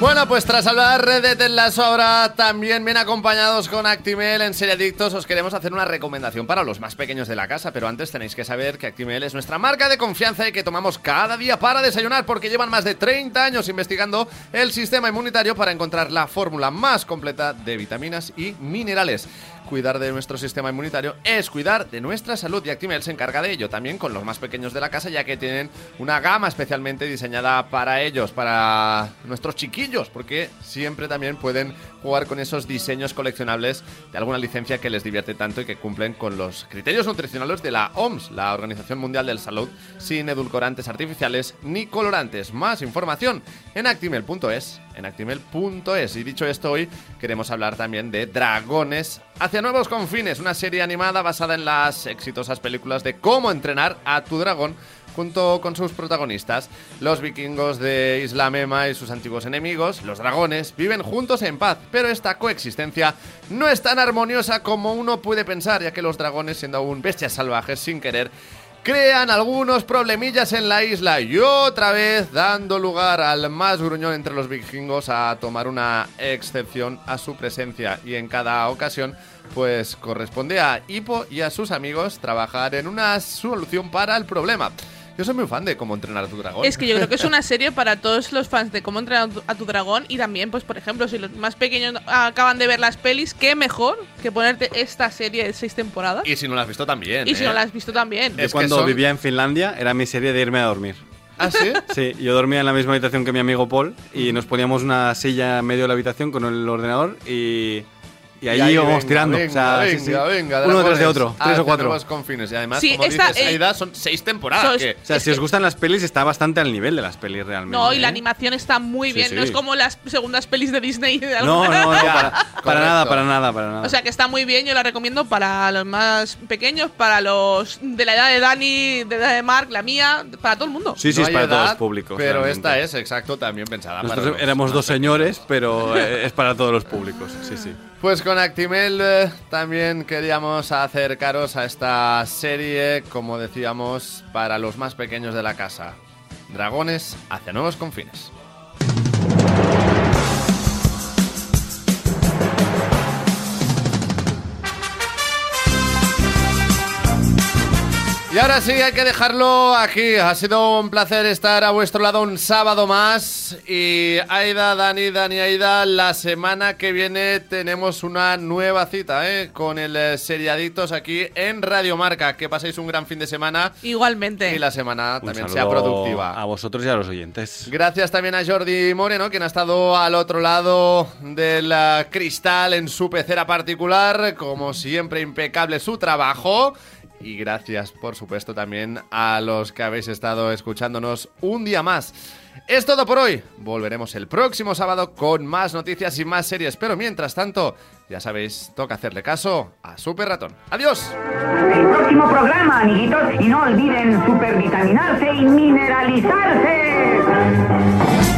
Bueno, pues tras hablar de Ted Lasso ahora también bien acompañados con Actimel en Seriadictos os queremos hacer una recomendación para los más pequeños de la casa, pero antes tenéis que saber que Actimel es nuestra marca de confianza y que tomamos cada día para desayunar porque llevan más de 30 años investigando el sistema inmunitario para encontrar la fórmula más completa de vitaminas y minerales. Cuidar de nuestro sistema inmunitario es cuidar de nuestra salud. Y Actimel se encarga de ello también con los más pequeños de la casa ya que tienen una gama especialmente diseñada para ellos, para nuestros chiquillos, porque siempre también pueden jugar con esos diseños coleccionables de alguna licencia que les divierte tanto y que cumplen con los criterios nutricionales de la OMS, la Organización Mundial de la Salud, sin edulcorantes artificiales ni colorantes. Más información en actimel.es, en actimel.es. Y dicho esto, hoy queremos hablar también de Dragones hacia nuevos confines, una serie animada basada en las exitosas películas de cómo entrenar a tu dragón junto con sus protagonistas. Los vikingos de Isla Mema y sus antiguos enemigos, los dragones, viven juntos en paz, pero esta coexistencia no es tan armoniosa como uno puede pensar, ya que los dragones, siendo aún bestias salvajes sin querer, crean algunos problemillas en la isla y otra vez dando lugar al más gruñón entre los vikingos a tomar una excepción a su presencia y en cada ocasión pues corresponde a Hippo y a sus amigos trabajar en una solución para el problema. Yo soy muy fan de cómo entrenar a tu dragón. Es que yo creo que es una serie para todos los fans de cómo entrenar a tu, dragón y también, pues por ejemplo, si los más pequeños acaban de ver las pelis, qué mejor que ponerte esta serie de seis temporadas. Y si no la has visto también. Y si ¿eh? no la has visto también. Es que cuando son- vivía en Finlandia era mi serie de irme a dormir. ¿Ah, sí? Sí, yo dormía en la misma habitación que mi amigo Paul y nos poníamos una silla en medio de la habitación con el ordenador y, y ahí Y ahí, íbamos venga, tirando. Venga, o sea, sí, venga, sí. venga, Uno detrás de otro, tres hacia o cuatro. nuevos confines. Y además, Sí, como esta- dices, eh, Aida, son seis temporadas. que- O sea, Es si os gustan las pelis, está bastante al nivel de las pelis realmente. No, y ¿eh? la animación está muy Sí, bien. No es como las segundas pelis de Disney. De No, no, no, para, nada, para nada, para nada. O sea que está muy bien, yo la recomiendo para los más pequeños, para los de la edad de Dani, de la edad de Mark, la mía, para todo el mundo. sí, sí, no es para todos edad, los públicos. Pero realmente. esta es, exacto, también pensada para Nosotros los éramos más dos señores, pero eh, es para todos los públicos. Sí, sí. Pues con Actimel eh, también queríamos acercaros a esta serie, como decíamos, para los más pequeños de la casa. Dragones hacia nuevos confines. Y ahora sí, hay que dejarlo aquí. Ha sido un placer estar a vuestro lado un sábado más. Y Aida, Dani, Dani, Aida, la semana que viene tenemos una nueva cita ¿eh? con el eh, Seriadictos aquí en Radio Marca. Que paséis un gran fin de semana Igualmente. y la semana Un también sea productiva. A vosotros y a los oyentes. Gracias también a Jordi Moreno, quien ha estado al otro lado del eh, cristal en su pecera particular. Como siempre, impecable su trabajo. Y gracias, por supuesto, también a los que habéis estado escuchándonos un día más. Es todo por hoy. Volveremos el próximo sábado con más noticias y más series. Pero mientras tanto, ya sabéis, toca hacerle caso a Super Ratón. ¡Adiós! El próximo programa, amiguitos, y no olviden supervitaminarse y mineralizarse.